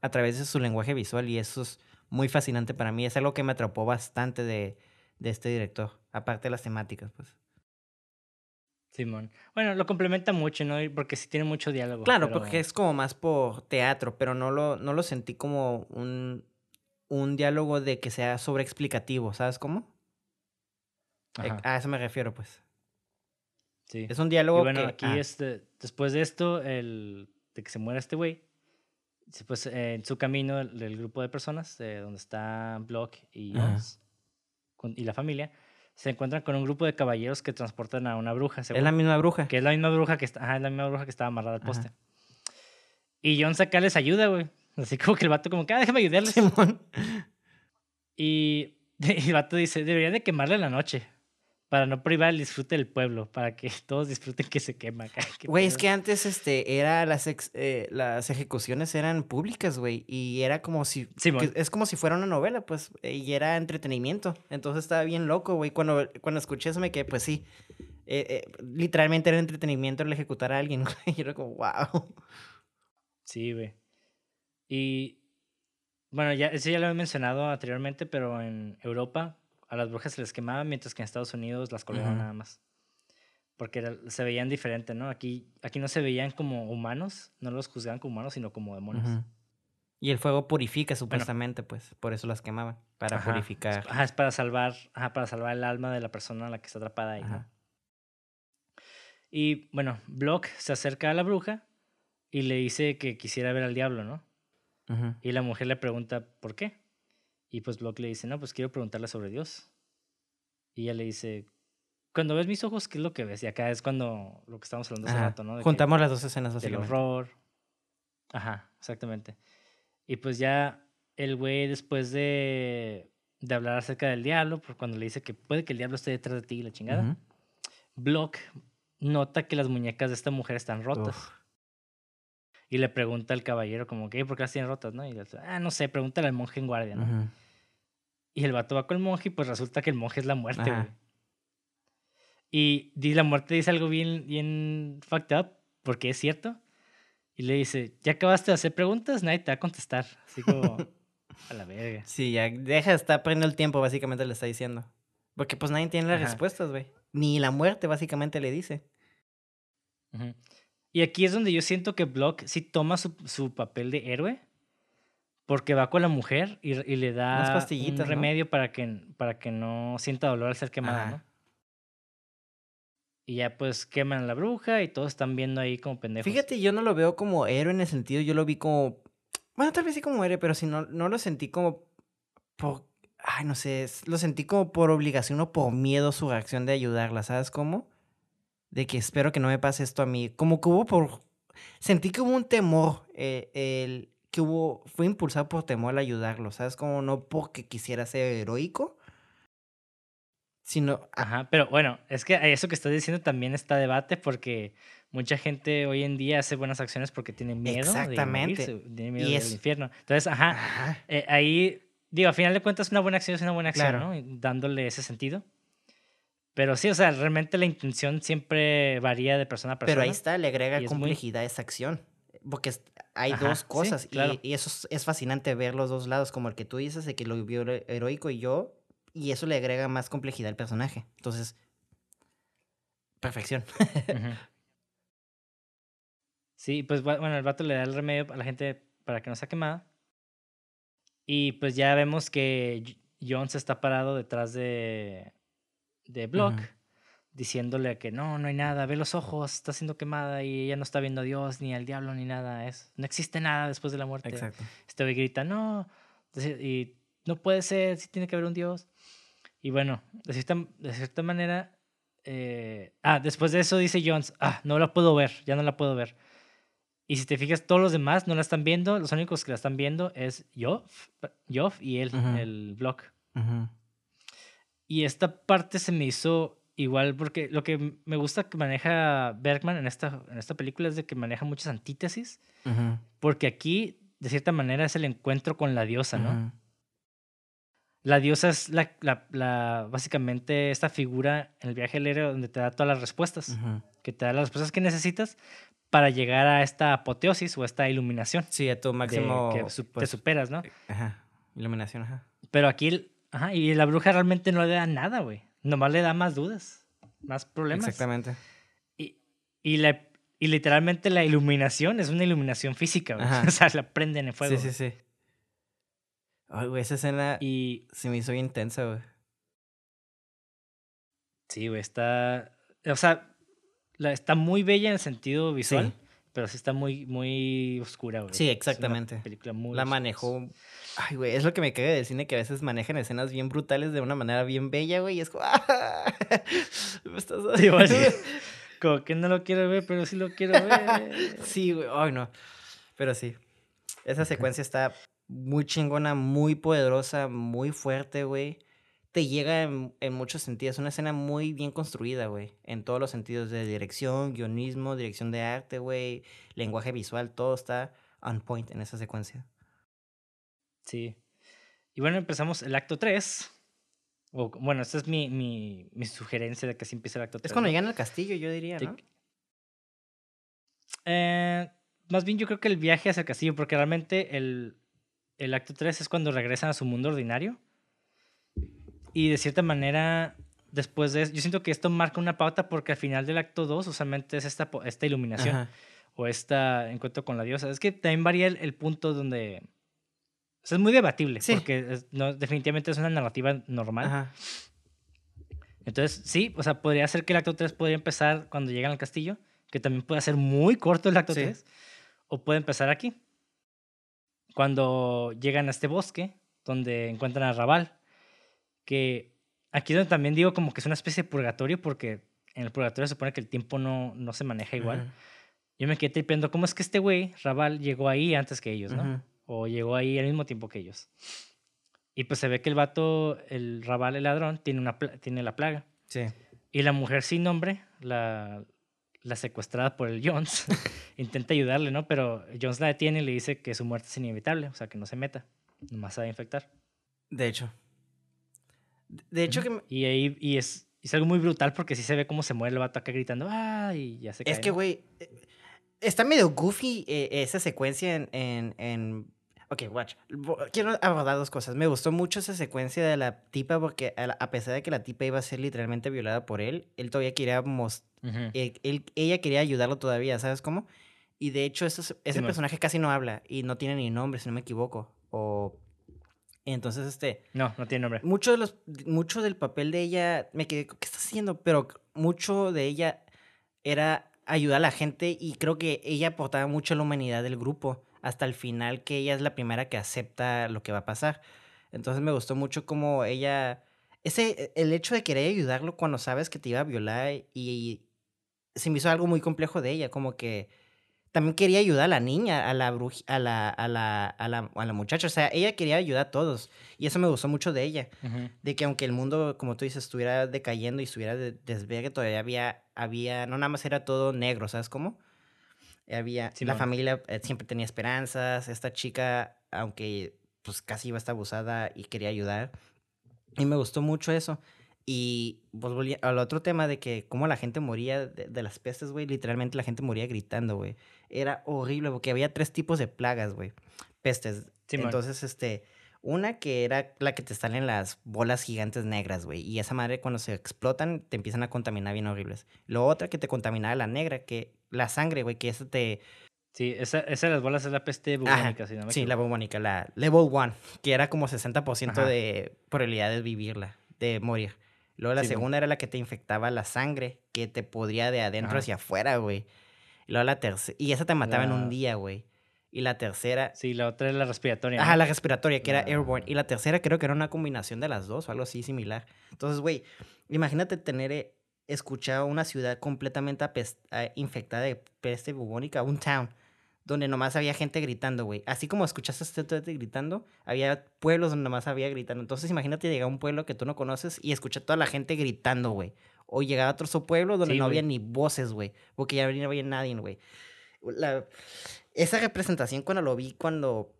a través de su lenguaje visual y eso es muy fascinante para mí. Es algo que me atrapó bastante de, de este director, aparte de las temáticas, pues. Simón. Bueno, lo complementa mucho, ¿no? Porque sí tiene mucho diálogo. Claro, porque es como más por teatro, pero no lo, no lo sentí como un, un diálogo de que sea sobreexplicativo, ¿sabes cómo? Eh, a eso me refiero, pues. Sí. Es un diálogo bueno, aquí este, después de esto, el, de que se muera este güey, pues, en su camino, el, grupo de personas, donde está Block y y la familia, se encuentran con un grupo de caballeros que transportan a una bruja. es la misma bruja. Que es la misma bruja que está, es la misma bruja que estaba amarrada al poste. Y John saca les ayuda, güey. Así como que el vato como que, ah, déjame ayudarles. Y, y, el vato dice, debería de quemarle la noche para no privar el disfrute del pueblo, para que todos disfruten que se quema. Güey, es que antes este, era las, eh, las ejecuciones eran públicas, güey, y era como si... es como si fuera una novela, pues, y era entretenimiento. Entonces estaba bien loco, güey. Cuando, cuando escuché eso me quedé, pues sí, eh, eh, literalmente era entretenimiento el ejecutar a alguien, güey. Y era como, wow. Sí, güey. Y, bueno, ya, eso ya lo he mencionado anteriormente, pero en Europa a las brujas se les quemaba, mientras que en Estados Unidos las colgaban nada más. Porque se veían diferente, ¿no? Aquí, aquí no se veían como humanos, no los juzgaban como humanos, sino como demonios. Y el fuego purifica supuestamente, pues, por eso las quemaban, para purificar. Ajá, es para salvar, ajá, para salvar el alma de la persona a la que está atrapada ahí, ¿no? Y bueno, Block se acerca a la bruja y le dice que quisiera ver al diablo, ¿no? Y la mujer le pregunta, ¿por qué? Y pues Block le dice, no, pues quiero preguntarle sobre Dios. Y ella le dice, cuando ves mis ojos, ¿qué es lo que ves? Y acá es cuando lo que estamos hablando hace rato, ¿no? Juntamos las dos escenas. Del horror. Ajá, exactamente. Y pues ya el güey, después de, de hablar acerca del diablo, cuando le dice que puede que el diablo esté detrás de ti y la chingada, Block nota que las muñecas de esta mujer están rotas. Y le pregunta al caballero como que, ¿por qué las tienen rotas, no? Y le dice, ah, no sé, pregúntale al monje en guardia, ¿no? Y el vato va con el monje y pues resulta que el monje es la muerte, güey. Y, la muerte dice algo bien, bien fucked up, porque es cierto. Y le dice, ya acabaste de hacer preguntas, nadie te va a contestar. Así como, a la verga. Sí, ya deja de estar perdiendo el tiempo, básicamente le está diciendo. Porque pues nadie tiene las respuestas, güey. Ni la muerte, básicamente, le dice. Y aquí es donde yo siento que Block sí toma su, su papel de héroe. Porque va con la mujer y, y le da un remedio para, que, para que no sienta dolor al ser quemada, ¿no? Y ya pues queman a la bruja y todos están viendo ahí como pendejos. Fíjate, yo no lo veo como héroe en el sentido, yo lo vi como... Bueno, tal vez sí como héroe, pero si no, no lo sentí como... Por... Ay, no sé, lo sentí como por obligación o por miedo su reacción de ayudarla, ¿sabes cómo? De que espero que no me pase esto a mí. Como que hubo por... Sentí que hubo un temor, eh, el, que hubo, fue impulsado por temor al ayudarlo, ¿sabes? Como no porque quisiera ser heroico, sino... Ajá, pero bueno, es que eso que estás diciendo también está debate porque mucha gente hoy en día hace buenas acciones porque tiene miedo Exactamente. de tiene miedo del infierno. Entonces, ajá, eh, ahí digo, a final de cuentas una buena acción es una buena acción, Claro. ¿no? Dándole ese sentido. Pero sí, o sea, realmente la intención siempre varía de persona a persona. Pero ahí está, le agrega muy- complejidad a esa acción. Porque hay Ajá, dos cosas. y- claro. y, eso es, es fascinante ver los dos lados, como el que tú dices, de que lo vio hero- heroico y yo. Y eso le agrega más complejidad al personaje. Entonces, perfección. Sí, pues bu- bueno, el vato le da el remedio a la gente para que no sea quemada. Y pues ya vemos que J- Jones está parado detrás de, de Block, diciéndole que no, no hay nada, ve los ojos, está siendo quemada y ella no está viendo a Dios, ni al diablo, ni nada. Es, no existe nada después de la muerte. Exacto. Este grita, no, y no puede ser, sí tiene que haber un Dios. Y bueno, de cierta, de cierta manera, eh, ah, después de eso dice Jones, ah, no la puedo ver, ya no la puedo ver. Y si te fijas, todos los demás no la están viendo, los únicos que la están viendo es Joff, Joff y él, el Block. Ujú. Y esta parte se me hizo igual porque lo que me gusta que maneja Bergman en esta, en esta película es de que maneja muchas antítesis, porque aquí, de cierta manera, es el encuentro con la diosa, ¿no? La diosa es la, la- la- básicamente esta figura en el viaje al héroe donde te da todas las respuestas, que te da las respuestas que necesitas para llegar a esta apoteosis o esta iluminación. Sí, a tu de máximo. que su- te pues, superas, ¿no? Ajá. Iluminación, ajá. Pero aquí, ajá, y la bruja realmente no le da nada, güey. Nomás le da más dudas, más problemas. Exactamente. Y, y, la, y literalmente la iluminación es una iluminación física, güey. Ajá. O sea, la prenden en fuego. Sí, sí, sí. Ay, güey, esa escena Y se me hizo intensa, güey. sí, güey, está. O sea, la, está muy bella en el sentido visual, Sí. Pero sí está muy, muy oscura, güey. Sí, Es una exactamente. película muy La oscura. manejó. Ay, güey, es lo que me caga del cine que a veces manejan escenas bien brutales de una manera bien bella, güey. Y es como. ¡Ah! Me estás sí. Como que no lo quiero ver, pero sí lo quiero ver. Sí, güey. Ay, no. Pero sí. Esa secuencia está muy chingona, muy poderosa, muy fuerte, güey. Te llega en, en muchos sentidos. Es una escena muy bien construida, güey. En todos los sentidos de dirección, guionismo, dirección de arte, güey. Lenguaje visual, todo está on point en esa secuencia. Sí. Y bueno, empezamos el acto 3. O, bueno, esta es mi, mi, mi sugerencia de que así empiece el acto 3. Es cuando llegan al castillo, yo diría, Sí. ¿no? Eh, más bien yo creo que el viaje hacia el castillo, porque realmente el, el acto 3 es cuando regresan a su mundo ordinario. Y de cierta manera, después de eso, yo siento que esto marca una pauta porque al final del acto 2 usualmente es esta, esta iluminación Ajá. o este encuentro con la diosa. Es que también varía el, el punto donde... o sea, es muy debatible, Sí. porque es- no, definitivamente es una narrativa normal. Ajá. Entonces, sí, o sea, podría ser que el acto 3 podría empezar cuando llegan al castillo, que también puede ser muy corto el acto Sí. 3, o puede empezar aquí, cuando llegan a este bosque, donde encuentran a Raval, que aquí es donde también digo como que es una especie de purgatorio, porque en el purgatorio se supone que el tiempo no, no se maneja igual. Ujú. Yo me quedé tripeando, ¿cómo es que este güey, Raval, llegó ahí antes que ellos, no? Ujú. O llegó ahí al mismo tiempo que ellos. Y pues se ve que el vato, el Raval, el ladrón, tiene, una tiene la plaga. Sí. Y la mujer sin nombre, la, la secuestrada por el Jones, intenta ayudarle, ¿no? Pero Jones la detiene y le dice que su muerte es inevitable, o sea, que no se meta, nomás se va a infectar. De hecho. De- hecho, que Y ahí y es, es algo muy brutal porque sí se ve cómo se muere el vato acá gritando, ¡ah! Y ya se cae. Es que, güey, eh, está medio goofy eh, esa secuencia en, en, en- Ok, watch. Quiero abordar dos cosas. Me gustó mucho esa secuencia de la tipa porque a, la- a pesar de que la tipa iba a ser literalmente violada por él, él todavía quería mos- Ujú. él- él- ella quería ayudarlo todavía, ¿sabes cómo? Y de hecho, ese, personaje casi no habla y no tiene ni nombre, si no me equivoco. O... Entonces, este... No, no tiene nombre. Mucho, de los, mucho del papel de ella, me quedé, ¿qué está haciendo? Pero mucho de ella era ayudar a la gente y creo que ella aportaba mucho a la humanidad del grupo hasta el final que ella es la primera que acepta lo que va a pasar. Entonces me gustó mucho como ella, ese, el hecho de querer ayudarlo cuando sabes que te iba a violar y, se me hizo algo muy complejo de ella, como que también quería ayudar a la niña, a la bruj, a la, a la, a la, a la muchacha, o sea, ella quería ayudar a todos y eso me gustó mucho de ella de que aunque el mundo, como tú dices, estuviera decayendo y estuviera de desvergue, todavía había, había, no nada más era todo negro, ¿sabes cómo? Había, la Simón. familia eh, siempre tenía esperanzas, esta chica, aunque pues casi iba a estar abusada y quería ayudar. Y me gustó mucho eso. Y pues volví al otro tema de que cómo la gente moría de, las pestes, güey. Literalmente la gente moría gritando, güey. Era horrible porque había tres tipos de plagas, güey. Pestes. Entonces, este, una que era la que te salen las bolas gigantes negras, güey. Y esa madre cuando se explotan te empiezan a contaminar bien horribles. Lo otra que te contaminaba la negra, que la sangre, güey, que esa te... Sí, esa, esa de las bolas es la peste bubónica, si no me Sí, la bubónica, la level 1, que era como 60% de probabilidad de vivirla, de morir. Luego la segunda era la que te infectaba la sangre, que te podría de adentro hacia afuera, güey. Y luego la tercera, y esa te mataba en un día, güey. Y la tercera. Sí, la otra es la respiratoria. Ajá, la respiratoria, que era airborne. Y la tercera creo que era una combinación de las dos o algo así similar. Entonces, güey, imagínate tener, eh, escuchado una ciudad completamente eh, infectada de peste bubónica, un town, donde nomás había gente gritando, güey. Así como escuchaste a gente gritando, había pueblos donde nomás había gritando. Entonces, imagínate llegar a un pueblo que tú no conoces y escuchar a toda la gente gritando, güey. O llegar a otro pueblo donde no había ni voces, güey. Porque ya no había nadie, güey. La esa representación cuando lo vi, cuando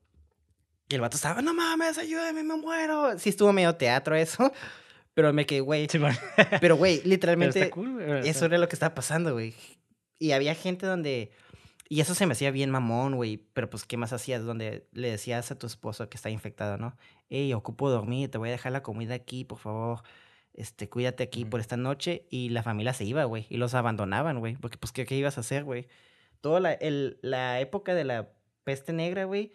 el vato estaba, no mames, ayúdame, me muero. Sí estuvo medio teatro eso, pero me quedé, güey. Pero, güey, literalmente, eso era lo que estaba pasando, güey. Y había gente donde... Y eso se me hacía bien mamón, güey. Pero pues, ¿qué más hacías? Donde le decías a tu esposo que está infectado, ¿no? Ey, ocupo dormir, te voy a dejar la comida aquí, por favor. Este, cuídate aquí por esta noche. Y la familia se iba, güey. Y los abandonaban, güey. Porque, pues, ¿qué, qué ibas a hacer, güey? toda la, el, la época de la peste negra, güey.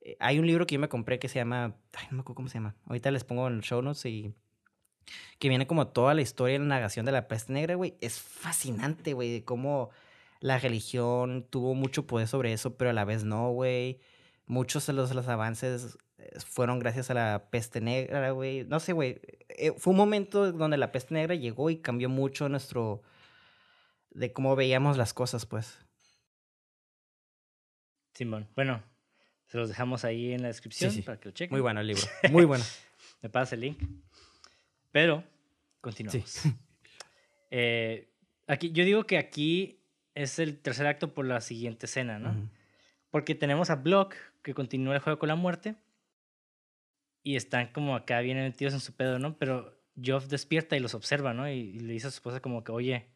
Eh, hay un libro que yo me compré que se llama. Ay, no me acuerdo cómo se llama. Ahorita les pongo en el show notes y. Que viene como toda la historia y la negación de la peste negra, güey. Es fascinante, güey, de cómo la religión tuvo mucho poder sobre eso, pero a la vez no, güey. Muchos de los, los avances fueron gracias a la peste negra, güey. No sé, güey. Eh, fue un momento donde la peste negra llegó y cambió mucho nuestro. de cómo veíamos las cosas, pues. Simón, bueno, se los dejamos ahí en la descripción para que lo chequen. Muy bueno el libro, muy bueno. Me pasa el link. Pero, continuamos. Eh, aquí, yo digo que aquí es el tercer acto por la siguiente escena, ¿no? Porque tenemos a Block que continúa el juego con la muerte y están como acá bien metidos en su pedo, ¿no? Pero Geoff despierta y los observa, ¿no? y le dice a su esposa como que, oye,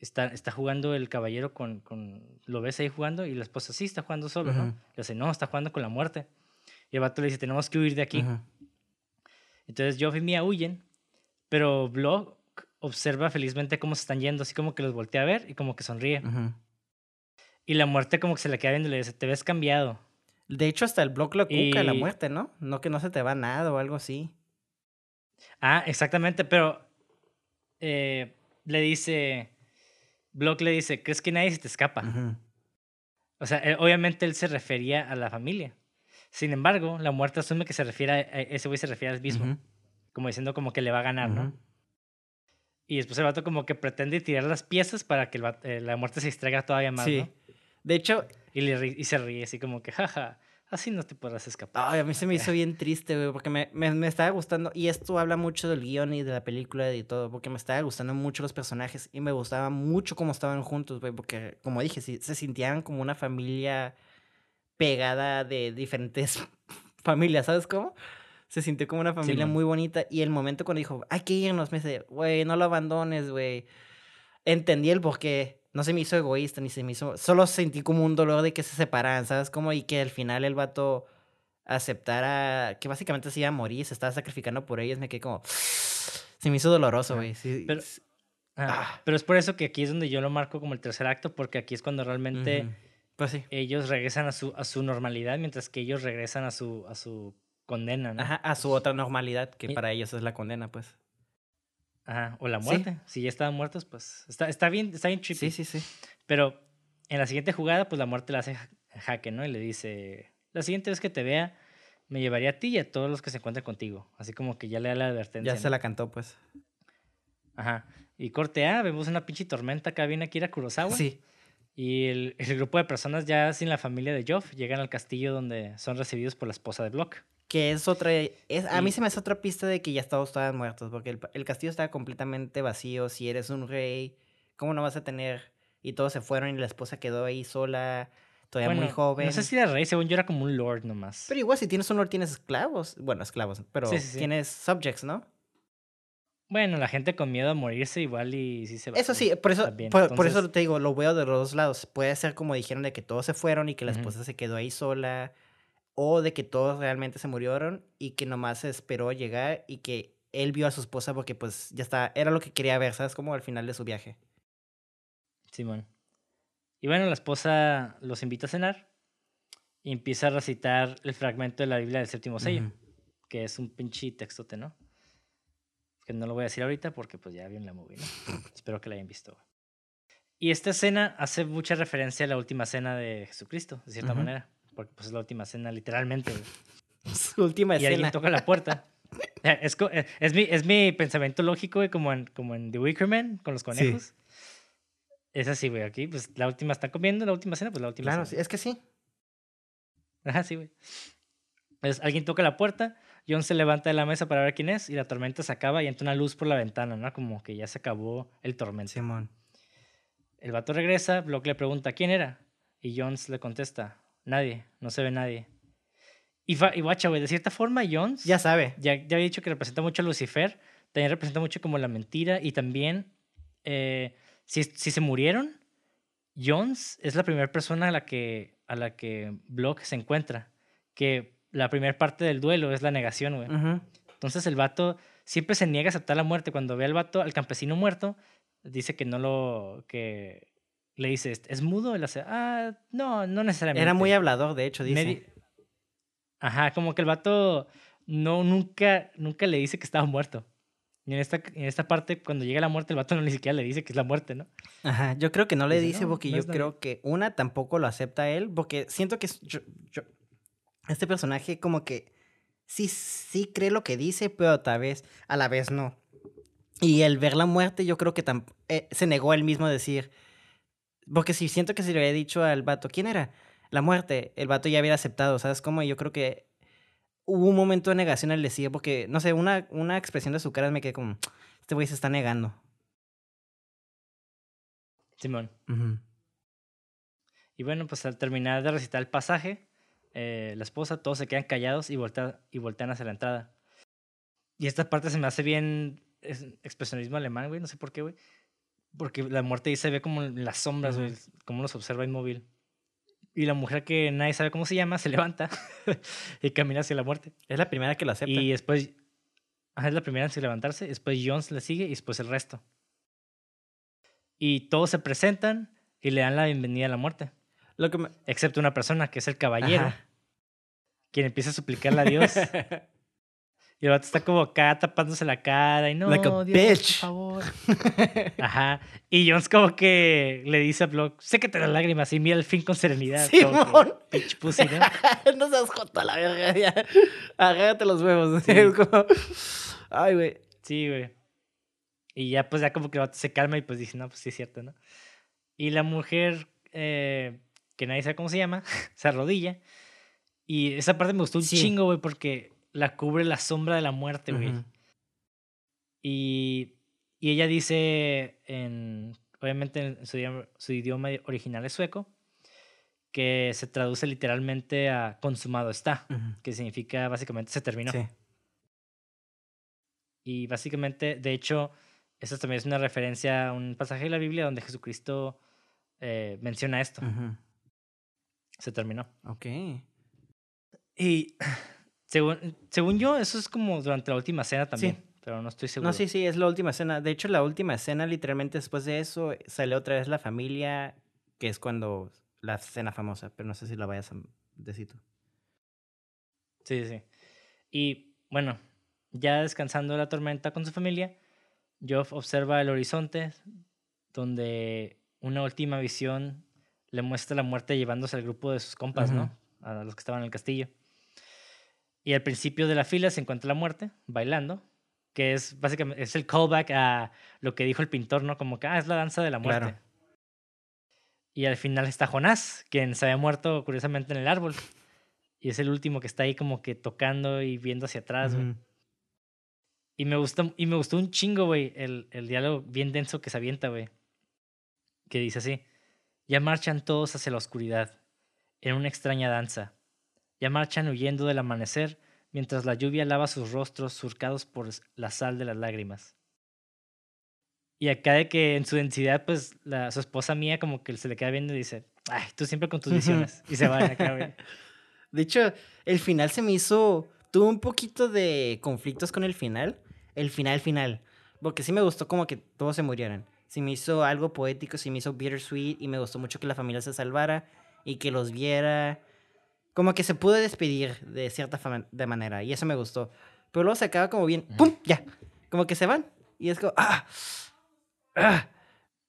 está, está jugando el caballero con, con, Lo ves ahí jugando y la esposa sí está jugando solo, ¿no? Le dice, no, está jugando con la muerte. Y el vato le dice, tenemos que huir de aquí. Entonces Geoff y Mia huyen, pero Block observa felizmente cómo se están yendo, así como que los voltea a ver y como que sonríe. Y la muerte como que se le queda viendo y le dice, te ves cambiado. De hecho, hasta el Block lo cuca la muerte, ¿no? No que no se te va nada o algo así. Ah, exactamente, pero eh, le dice, Block le dice, ¿crees que nadie se te escapa? O sea, eh, obviamente él se refería a la familia. Sin embargo, la muerte asume que se refiere a, ese güey se refiere al mismo. Como diciendo como que le va a ganar, ¿no? Y después el vato como que pretende tirar las piezas para que eh, la muerte se distraiga todavía más, sí. De hecho... Y, le, y se ríe así como que, jaja, Así no te podrás escapar. Ay, a mí se me hizo bien triste, güey, porque me, me, me, estaba gustando. Y esto habla mucho del guion y de la película y todo, porque me estaba gustando mucho los personajes y me gustaba mucho cómo estaban juntos, güey, porque, como dije, se sentían como una familia pegada de diferentes familias, ¿sabes cómo? Se sintió como una familia muy bonita. Y el momento cuando dijo, hay que irnos, me dice, güey, no lo abandones, güey. Entendí el porqué no se me hizo egoísta ni se me hizo. Solo sentí como un dolor de que se separaran, ¿sabes? Como y que al final el vato aceptara que básicamente se iba a morir, se estaba sacrificando por ellos. Me quedé como. Se me hizo doloroso, güey. Sí. Pero, ah. pero es por eso que aquí es donde yo lo marco como el tercer acto, porque aquí es cuando realmente. Pues sí. Ellos regresan a su, a su normalidad, mientras que ellos regresan a su, a su condena, ¿no? Ajá, a su otra normalidad, que para ellos es la condena, pues. Ajá, o la muerte. Si ya estaban muertos, pues está, está bien, está bien trippy. Sí, sí, sí. Pero en la siguiente jugada, pues la muerte la hace jaque, ¿no? Y le dice, la siguiente vez que te vea, me llevaría a ti y a todos los que se encuentren contigo. Así como que ya le da la advertencia. Ya se la cantó, pues. Ajá. Y corte A, vemos una pinche tormenta acá viene Akira Kurosawa. Sí. Y el, el, grupo de personas ya sin la familia de Joff llegan al castillo donde son recibidos por la esposa de Block. Que es otra. Es, a mí se me hace otra pista de que ya todos estaban muertos, porque el, castillo estaba completamente vacío. Si eres un rey, ¿cómo no vas a tener? Y todos se fueron y la esposa quedó ahí sola. todavía muy joven. No sé si era rey, según yo era como un lord nomás. Pero igual si tienes un lord tienes esclavos. Bueno, esclavos, pero Sí, sí, sí. tienes subjects, ¿no? Bueno, la gente con miedo a morirse igual y sí se va. Eso sí, por eso, por, por eso te digo, lo veo de los dos lados. Puede ser como dijeron de que todos se fueron y que la esposa se quedó ahí sola, o de que todos realmente se murieron y que nomás se esperó llegar y que él vio a su esposa porque pues ya está, era lo que quería ver, ¿sabes? Como al final de su viaje. Simón. Y bueno, la esposa los invita a cenar y empieza a recitar el fragmento de la Biblia del séptimo sello, Ujú. que es un pinche textote, ¿no? Que no lo voy a decir ahorita porque pues ya vieron la movie, ¿no? Espero que la hayan visto. Y esta escena hace mucha referencia a la última cena de Jesucristo, de cierta Ujú. manera, porque pues es la última cena literalmente. Su última y alguien escena. toca la puerta. Eh, Es, eh, es, mi, es mi pensamiento lógico, güey, como en, como en The Wicker Man, con los conejos. Es así, güey, aquí, pues la última está comiendo, la última cena, pues la última Claro, sí, cena. es que sí. Ajá, sí, güey. Entonces, alguien toca la puerta, John se levanta de la mesa para ver quién es, y la tormenta se acaba y entra una luz por la ventana, ¿no? Como que ya se acabó el tormento. Simón. El vato regresa, Block le pregunta quién era, y Jones le contesta, nadie, no se ve nadie. Y, y guacha, güey, de cierta forma, Jones Ya sabe. ya, ya había dicho que representa mucho a Lucifer, también representa mucho como la mentira y también eh, si, si se murieron, Jones es la primera persona a la que, a la que Block se encuentra, que la primera parte del duelo es la negación, güey. Entonces el vato siempre se niega a aceptar la muerte. Cuando ve al vato, al campesino muerto, dice que no lo, que le dice, ¿es mudo? Él hace, ah, no, no necesariamente. Era muy hablador, de hecho, dice. Medi- Ajá, como que el vato no, nunca, nunca le dice que estaba muerto. Y en esta, en esta parte, cuando llega la muerte, el vato no ni siquiera le dice que es la muerte, ¿no? Ajá, yo creo que no le Dice, dice "No, porque no yo es nadie". creo que una tampoco lo acepta él, porque siento que yo, yo- este personaje como que sí, sí cree lo que dice, pero tal vez a la vez no. Y el ver la muerte, yo creo que eh, se negó él mismo a decir, porque si siento que si le había dicho al vato, ¿quién era? La muerte, el vato ya hubiera aceptado, ¿sabes cómo? Yo creo que hubo un momento de negación al decir, porque, no sé, una, una expresión de su cara me quedé como, este güey se está negando. Simón. Ujú. Y bueno, pues al terminar de recitar el pasaje, eh, la esposa, todos se quedan callados y, voltea- y voltean hacia la entrada. Y esta parte se me hace bien es expresionismo alemán, güey, no sé por qué, güey. Porque la muerte ahí se ve como en las sombras, güey, como los observa inmóvil. Y la mujer que nadie sabe cómo se llama se levanta y camina hacia la muerte. Es la primera que lo acepta. Y después, ajá, es la primera en levantarse, después Jones le sigue y después el resto. Y todos se presentan y le dan la bienvenida a la muerte, Lo que me- excepto una persona que es el caballero, Ajá. quien empieza a suplicarle a Dios. y el vato está como acá tapándose la cara y no, Like a Dios, bitch. por favor. Ajá. Y Jones como que le dice a Block, séquete las lágrimas y mira el fin con serenidad. que, Simón. Bitch pussy, ¿no? no seas joto a la verga, ya. Agárrate los huevos. Sí. Es como... Ay, güey. Sí, güey. Y ya pues ya como que el vato se calma y pues dice, no, pues sí es cierto, ¿no? Y la mujer, eh, que nadie sabe cómo se llama, se arrodilla. Y esa parte me gustó un Sí. chingo, güey, porque la cubre la sombra de la muerte, güey. Y, y ella dice, en, obviamente en su idioma, su idioma original es sueco, que se traduce literalmente a consumado está, que significa básicamente se terminó. Sí. Y básicamente, de hecho, esto también es una referencia a un pasaje de la Biblia donde Jesucristo eh, menciona esto. Se terminó. Ok. Y según, según yo, eso es como durante la última cena también, pero no estoy seguro. No, sí, sí, es la última escena. De hecho, la última escena, literalmente después de eso, sale otra vez la familia, que es cuando la escena famosa, pero no sé si la vayas a decir tú. Sí, sí. Y bueno, ya descansando de la tormenta con su familia, Joff observa el horizonte donde una última visión le muestra la muerte llevándose al grupo de sus compas, ¿no? A los que estaban en el castillo. Y al principio de la fila se encuentra la muerte bailando, que es básicamente es el callback a lo que dijo el pintor, ¿no? Como que ah, es la danza de la muerte. Claro. Y al final está Jonás, quien se había muerto curiosamente en el árbol. Y es el último que está ahí como que tocando y viendo hacia atrás, güey. Y me gustó, y me gustó un chingo, güey, el, el diálogo bien denso que se avienta, güey. Que dice así, ya marchan todos hacia la oscuridad. en una extraña danza. Ya marchan huyendo del amanecer mientras la lluvia lava sus rostros surcados por la sal de las lágrimas. Y acá de que en su densidad, pues la, su esposa mía como que se le queda viendo y dice, ay, tú siempre con tus visiones. y se va acá. De hecho, el final se me hizo, tuvo un poquito de conflictos con el final. El final, final. Porque sí me gustó como que todos se murieran. Sí me hizo algo poético, sí me hizo bittersweet y me gustó mucho que la familia se salvara y que los viera. Como que se pudo despedir de cierta de manera y eso me gustó. Pero luego se acaba como bien, ¡pum! Ya. Como que se van. Y es como, ¡ah! ¡ah!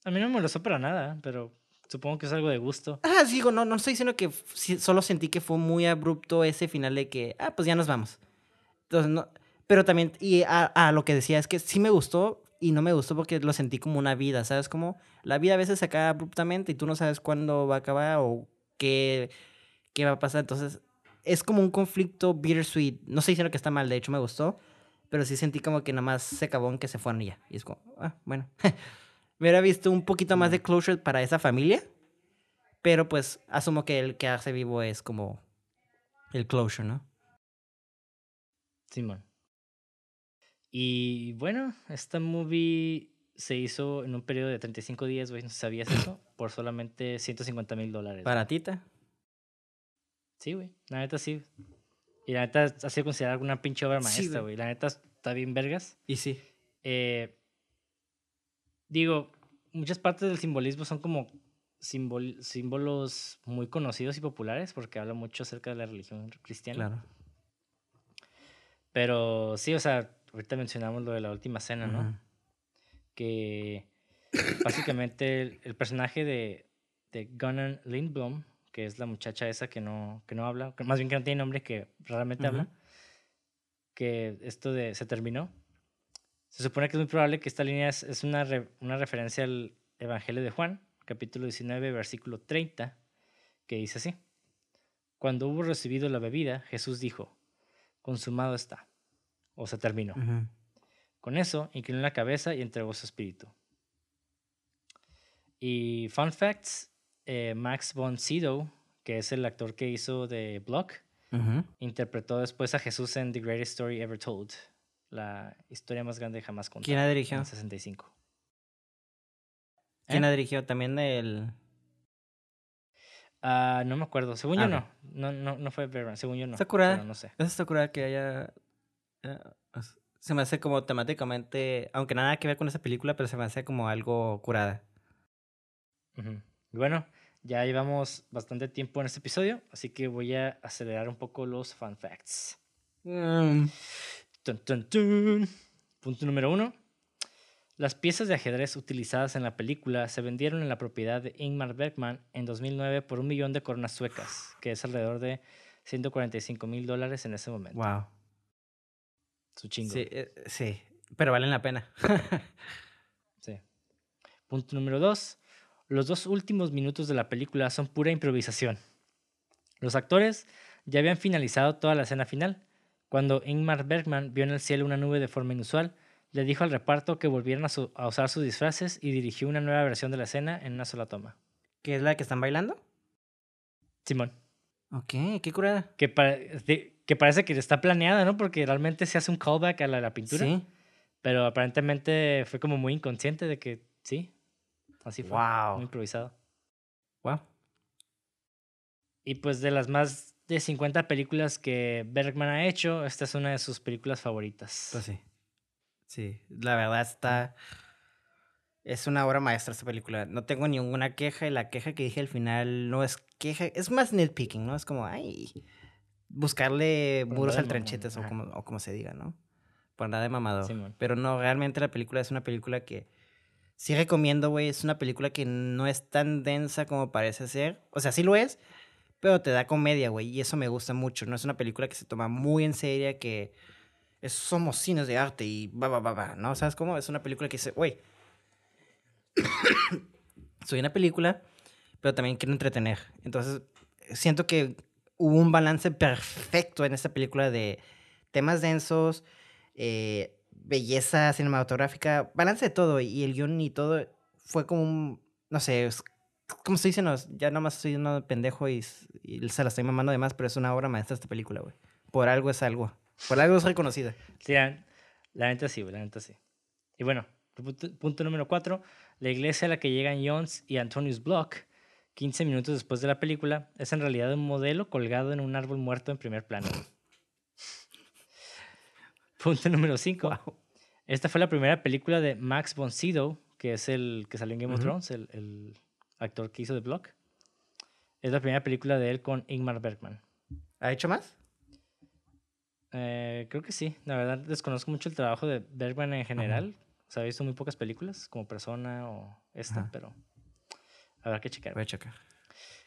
A mí no me molestó para nada, pero supongo que es algo de gusto. Ah, digo, no, no estoy diciendo que solo sentí que fue muy abrupto ese final de que, ah, pues ya nos vamos. Entonces, no. Pero también, y a, a lo que decía, es que sí me gustó y no me gustó porque lo sentí como una vida, ¿sabes? Como la vida a veces se acaba abruptamente y tú no sabes cuándo va a acabar o qué, qué va a pasar. Entonces, es como un conflicto bittersweet. No estoy diciendo que está mal, de hecho me gustó, pero sí sentí como que nada más se acabó en que se fueron y ya. Y es como, ah, bueno. me hubiera visto un poquito más de closure para esa familia, pero pues asumo que el que hace vivo es como el closure, ¿no? Simón. Y bueno, esta movie se hizo en un periodo de 35 días, güey, no sabías eso, por solamente 150 mil dólares. ¿Baratita? Sí, güey, la neta sí. Y la neta ha sido considerada una pinche obra maestra, güey. la neta está bien vergas. Y sí. Eh, digo, muchas partes del simbolismo son como símbolos muy conocidos y populares porque habla mucho acerca de la religión cristiana. Claro. Pero sí, o sea, ahorita mencionamos lo de la última cena, ¿no? Que básicamente el, personaje de, de Gunnar Lindblom, que es la muchacha esa que no, que no habla, más bien que no tiene nombre, que realmente habla, que esto de se terminó. Se supone que es muy probable que esta línea es, es una, una referencia al Evangelio de Juan, capítulo 19, versículo 30, que dice así. Cuando hubo recibido la bebida, Jesús dijo, consumado está o se terminó. Con eso, inclinó la cabeza y entregó su espíritu. Y fun facts, eh, Max von Sydow, que es el actor que hizo de Block, interpretó después a Jesús en The Greatest Story Ever Told, la historia más grande jamás contada. ¿Quién la dirigió? En 65. ¿Quién la ¿Eh? dirigió? También el... Ah, no me acuerdo. Según yo no. no. No, no. fue Berman. Según yo no. Sakura. No sé. Es Sakura que haya eh, se me hace como temáticamente, aunque nada que ver con esa película, pero se me hace como algo curada. Bueno, ya llevamos bastante tiempo en este episodio, así que voy a acelerar un poco los fun facts. Mm. Punto número uno. Las piezas de ajedrez utilizadas en la película se vendieron en la propiedad de Ingmar Bergman en 2009 por un millón de coronas suecas, que es alrededor de 145 mil dólares en ese momento. Wow. Su chingo. Sí, eh, sí, pero valen la pena. sí. Punto número dos. Los dos últimos minutos de la película son pura improvisación. Los actores ya habían finalizado toda la escena final. Cuando Ingmar Bergman vio en el cielo una nube de forma inusual, le dijo al reparto que volvieran a, usar sus disfraces y dirigió una nueva versión de la escena en una sola toma. ¿Qué es la que están bailando? Simón. Ok, qué curada. Que, parece que está planeada, ¿no? Porque realmente se hace un callback a la, pintura. Sí. Pero aparentemente fue como muy inconsciente de que sí. Así fue. Wow. Muy improvisado. Wow. Y pues de las más de 50 películas que Bergman ha hecho, esta es una de sus películas favoritas. Pues sí. Sí, la verdad está... Es una obra maestra esta película. No tengo ninguna queja y la queja que dije al final no es queja, es más nitpicking, ¿no? Es como, ay, buscarle muros al tranchetes o como, o como se diga, ¿no? Por nada de mamador. Pero no, realmente la película es una película que sí recomiendo, güey. Es una película que no es tan densa como parece ser. O sea, sí lo es, pero te da comedia, güey. Y eso me gusta mucho. No es una película que se toma muy en serio, que somos cines de arte y va, va, va, va. ¿No? ¿Sabes cómo? Es una película que dice, güey, soy una película, pero también quiero entretener. Entonces, siento que hubo un balance perfecto en esta película de temas densos, eh, belleza cinematográfica, balance de todo y el guion y todo fue como un, no sé, como se dice, no, ya nomás soy un pendejo y, se la estoy mamando de más, pero es una obra maestra esta película, güey. Por algo es algo. Por algo es reconocida. Sí, la, neta sí, güey, la neta sí. Y bueno, punto, número cuatro. La iglesia a la que llegan Jones y Antonius Block 15 minutos después de la película es en realidad un modelo colgado en un árbol muerto en primer plano. Punto número 5. Esta fue la primera película de Max von Sydow, que es el que salió en Game of Thrones, el, el, actor que hizo The Block. Es la primera película de él con Ingmar Bergman. ¿Ha hecho más? Eh, creo que sí. La verdad, desconozco mucho el trabajo de Bergman en general. O sea, he visto muy pocas películas como persona o esta, pero habrá que checar. Voy a checar.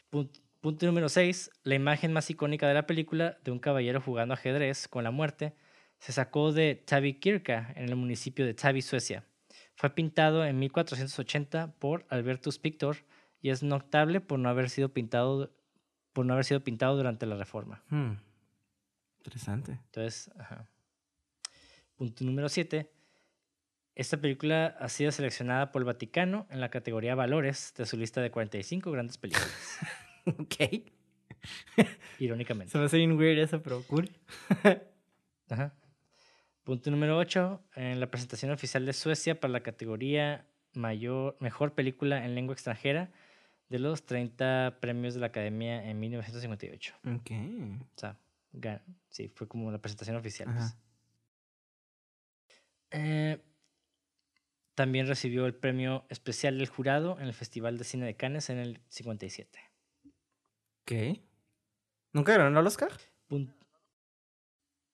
Punto, punto número 6. La imagen más icónica de la película de un caballero jugando ajedrez con la muerte se sacó de Tabikirka en el municipio de Tabi, Suecia. Fue pintado en 1480 por Albertus Pictor y es notable por no haber sido pintado, por no haber sido pintado durante la reforma. Hmm. Interesante. Entonces, punto número 7. Esta película ha sido seleccionada por el Vaticano en la categoría Valores de su lista de 45 grandes películas. ok. Irónicamente. Se me hace bien weird eso, pero cool. Ajá. Punto número 8. En la presentación oficial de Suecia para la categoría mayor, Mejor Película en Lengua Extranjera de los 30 premios de la Academia en 1958. Ok. O sea, sí, fue como la presentación oficial. Pues. Eh, también recibió el premio especial del jurado en el Festival de Cine de Cannes en el 57. ¿Qué? ¿Nunca ganó el Oscar? Punto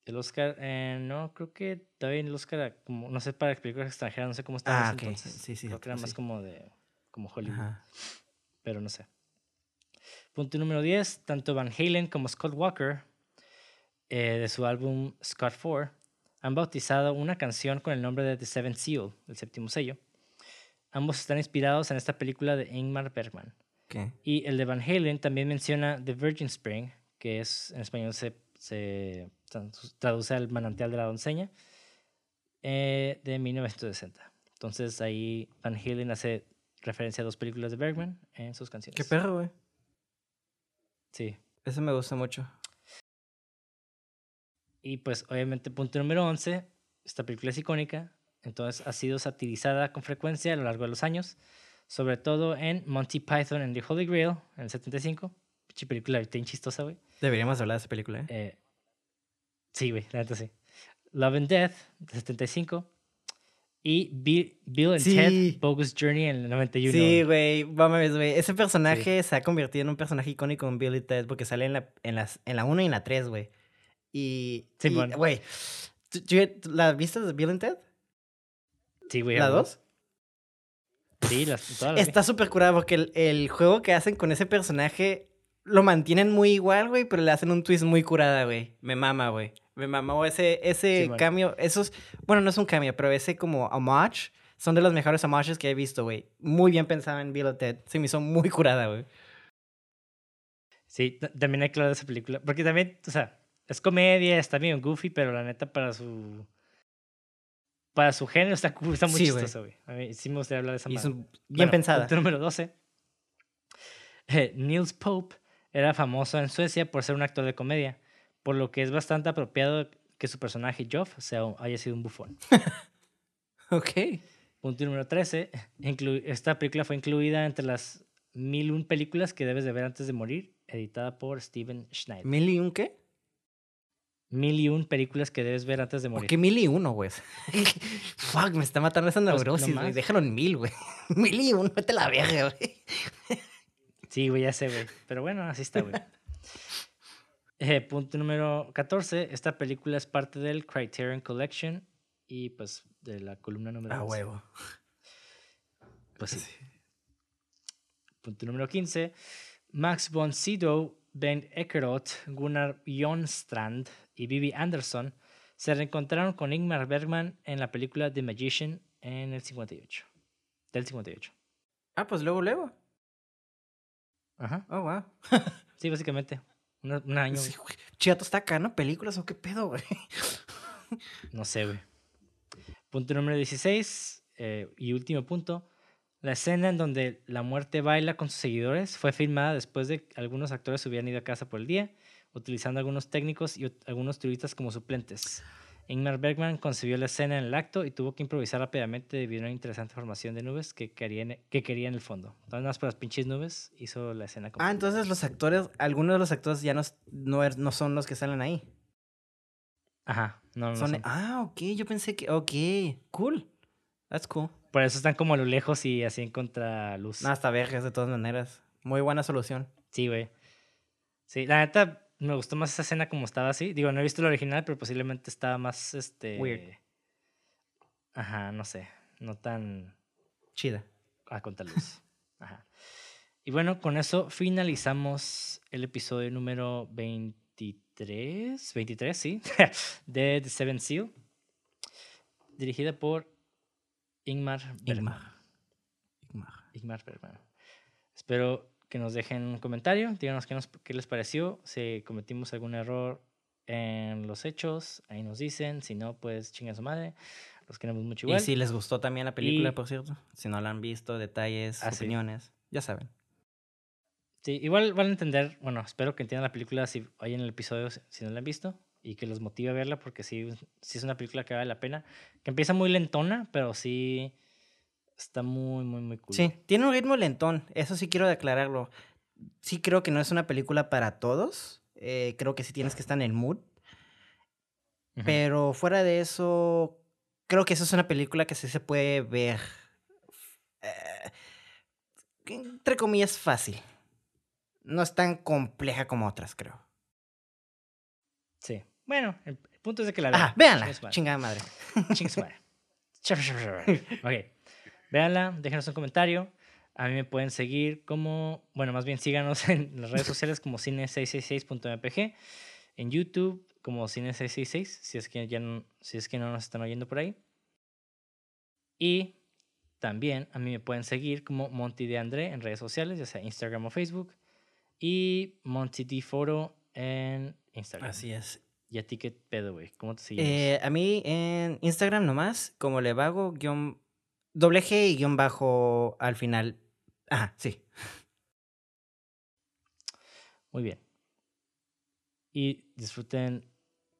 el Oscar, eh, no, creo que todavía el Oscar, como, no sé, para películas extranjeras, no sé cómo está. Ah, entonces. Sí, sí. Creo que era más como de, como Hollywood. Pero no sé. Punto número 10, tanto Van Halen como Scott Walker, eh, de su álbum Scott 4, han bautizado una canción con el nombre de The Seventh Seal, el séptimo sello. Ambos están inspirados en esta película de Ingmar Bergman. ¿Qué? Y el de Van Halen también menciona The Virgin Spring, que es en español se, se traduce al manantial de la doncella, eh, de 1960. Entonces ahí Van Halen hace referencia a dos películas de Bergman en sus canciones. Qué perro, güey. Sí. Eso me gusta mucho. Y pues obviamente punto número 11, esta película es icónica, entonces ha sido satirizada con frecuencia a lo largo de los años, sobre todo en Monty Python and the Holy Grail en el 75. Pichi película bien chistosa, güey. Deberíamos hablar de esa película, ¿eh? eh Sí, güey, la neta sí. Love and Death, de 75. Y Bill, and Ted, Bogus Journey en el 91. Sí, güey, vamos güey. Ese personaje se ha convertido en un personaje icónico en Bill y Ted porque sale en la, en las, en la 1 y en la 3, güey. Y, sí, güey, ¿la viste de Bill and Ted? Sí, güey. ¿La 2? Sí, las, todas Está súper curado porque el, el, juego que hacen con ese personaje lo mantienen muy igual, güey, pero le hacen un twist muy curada, güey. Me mama, güey. Me mamó ese, ese cambio. Esos, bueno, no es un cambio, pero ese como homage son de los mejores homages que he visto, güey. Muy bien pensado en Bill Ted. Se me hizo muy curada, güey. Sí, también hay claro de esa película. Porque también, o sea, es comedia, está bien goofy, pero la neta para su... Para su género está, está muy chistoso, güey. A mí sí me gustaría hablar de esa Bien pensada. Número 12. Eh, Niels Pope era famoso en Suecia por ser un actor de comedia por lo que es bastante apropiado que su personaje, Joff, sea, haya sido un bufón. ok. Punto número 13. Esta película fue incluida entre las mil un películas que debes de ver antes de morir, editada por Steven Schneider. ¿Mil y un qué? Mil y un películas que debes ver antes de morir. qué mil y uno, güey? Fuck, me está matando esa pues, neurosis, güey. Déjalo en mil, güey. mil y uno, vete la verga, güey. sí, güey, ya sé, güey. Pero bueno, así está, güey. Eh, punto número 14. Esta película es parte del Criterion Collection y pues de la columna número A huevo. Pues sí. Punto número 15. Max von Sydow, Ben Ekeroth, Gunnar Jonstrand y Bibi Anderson se reencontraron con Ingmar Bergman en la película The Magician en el 58. Del 58. Ah, pues luego, luego. Ajá. Oh, wow. sí, básicamente. Un, año. Chiato está acá, ¿no? ¿Películas o qué pedo, güey? No sé, güey. Punto número 16 eh, y último punto. La escena en donde la muerte baila con sus seguidores fue filmada después de que algunos actores hubieran ido a casa por el día, utilizando algunos técnicos y algunos turistas como suplentes. Ingmar Bergman concibió la escena en el acto y tuvo que improvisar rápidamente debido a una interesante formación de nubes que quería en, que quería en el fondo. Entonces, nada más por las pinches nubes hizo la escena Ah, entonces los actores, algunos de los actores ya no, es- no, er- no son los que salen ahí. Ajá, no, no Son- son. Ah, ok, yo pensé que, ok, cool. That's cool. Por eso están como a lo lejos y así en contraluz. No, hasta vergas de todas maneras. Muy buena solución. Sí, güey. Sí, la neta me gustó más esa escena como estaba así. Digo, no he visto el original, pero posiblemente estaba más, este... Weird. Ajá, no sé. No tan Chida. a contraluz. Ajá. Y bueno, con eso finalizamos el episodio número 23. 23, sí. de The Seven Seal. Dirigida por Ingmar Bergman. Ingmar. Ingmar. Ingmar Bergman. Espero que nos dejen un comentario, díganos qué, nos- qué les pareció, si cometimos algún error en los hechos, ahí nos dicen, si no, pues chinga su madre, los queremos mucho igual. Y si les gustó también la película, Y- por cierto. Si no la han visto, detalles, Ah, sí. opiniones, ya saben. Sí, igual van a entender, bueno, espero que entiendan la película si oyen el episodio, si no la han visto, y que los motive a verla, porque sí, sí es una película que vale la pena, que empieza muy lentona, pero sí está muy, muy, muy cool. Sí, tiene un ritmo lentón, eso sí quiero declararlo. Sí creo que no es una película para todos. eh, creo que sí tienes que estar en el mood. Pero fuera de eso, creo que eso es una película que sí se puede ver. eh, entre comillas, fácil. No es tan compleja como otras, creo. Sí. Bueno, el punto es de que la vean. Ah, véanla, Chingue su madre. chingada madre. Ok. Véanla, déjenos un comentario. A mí me pueden seguir como, bueno, más bien síganos en las redes sociales como cine666.mpg, en YouTube como cine666, si es que ya no, si es que no nos están oyendo por ahí. Y también a mí me pueden seguir como Monty de André en redes sociales, ya sea Instagram o Facebook, y Monty D en Instagram. Así es. ¿Y a ti qué pedo, güey? ¿Cómo te? Eh, a mí en Instagram nomás, como le vago, guion, doble G y guion bajo al final. Ajá, sí. Muy bien. Y disfruten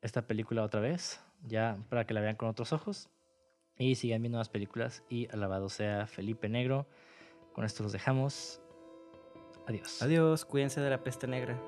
esta película otra vez, ya para que la vean con otros ojos. Y sigan viendo más películas. Y alabado sea Felipe Negro. Con esto los dejamos. Adiós. Adiós, cuídense de la peste negra.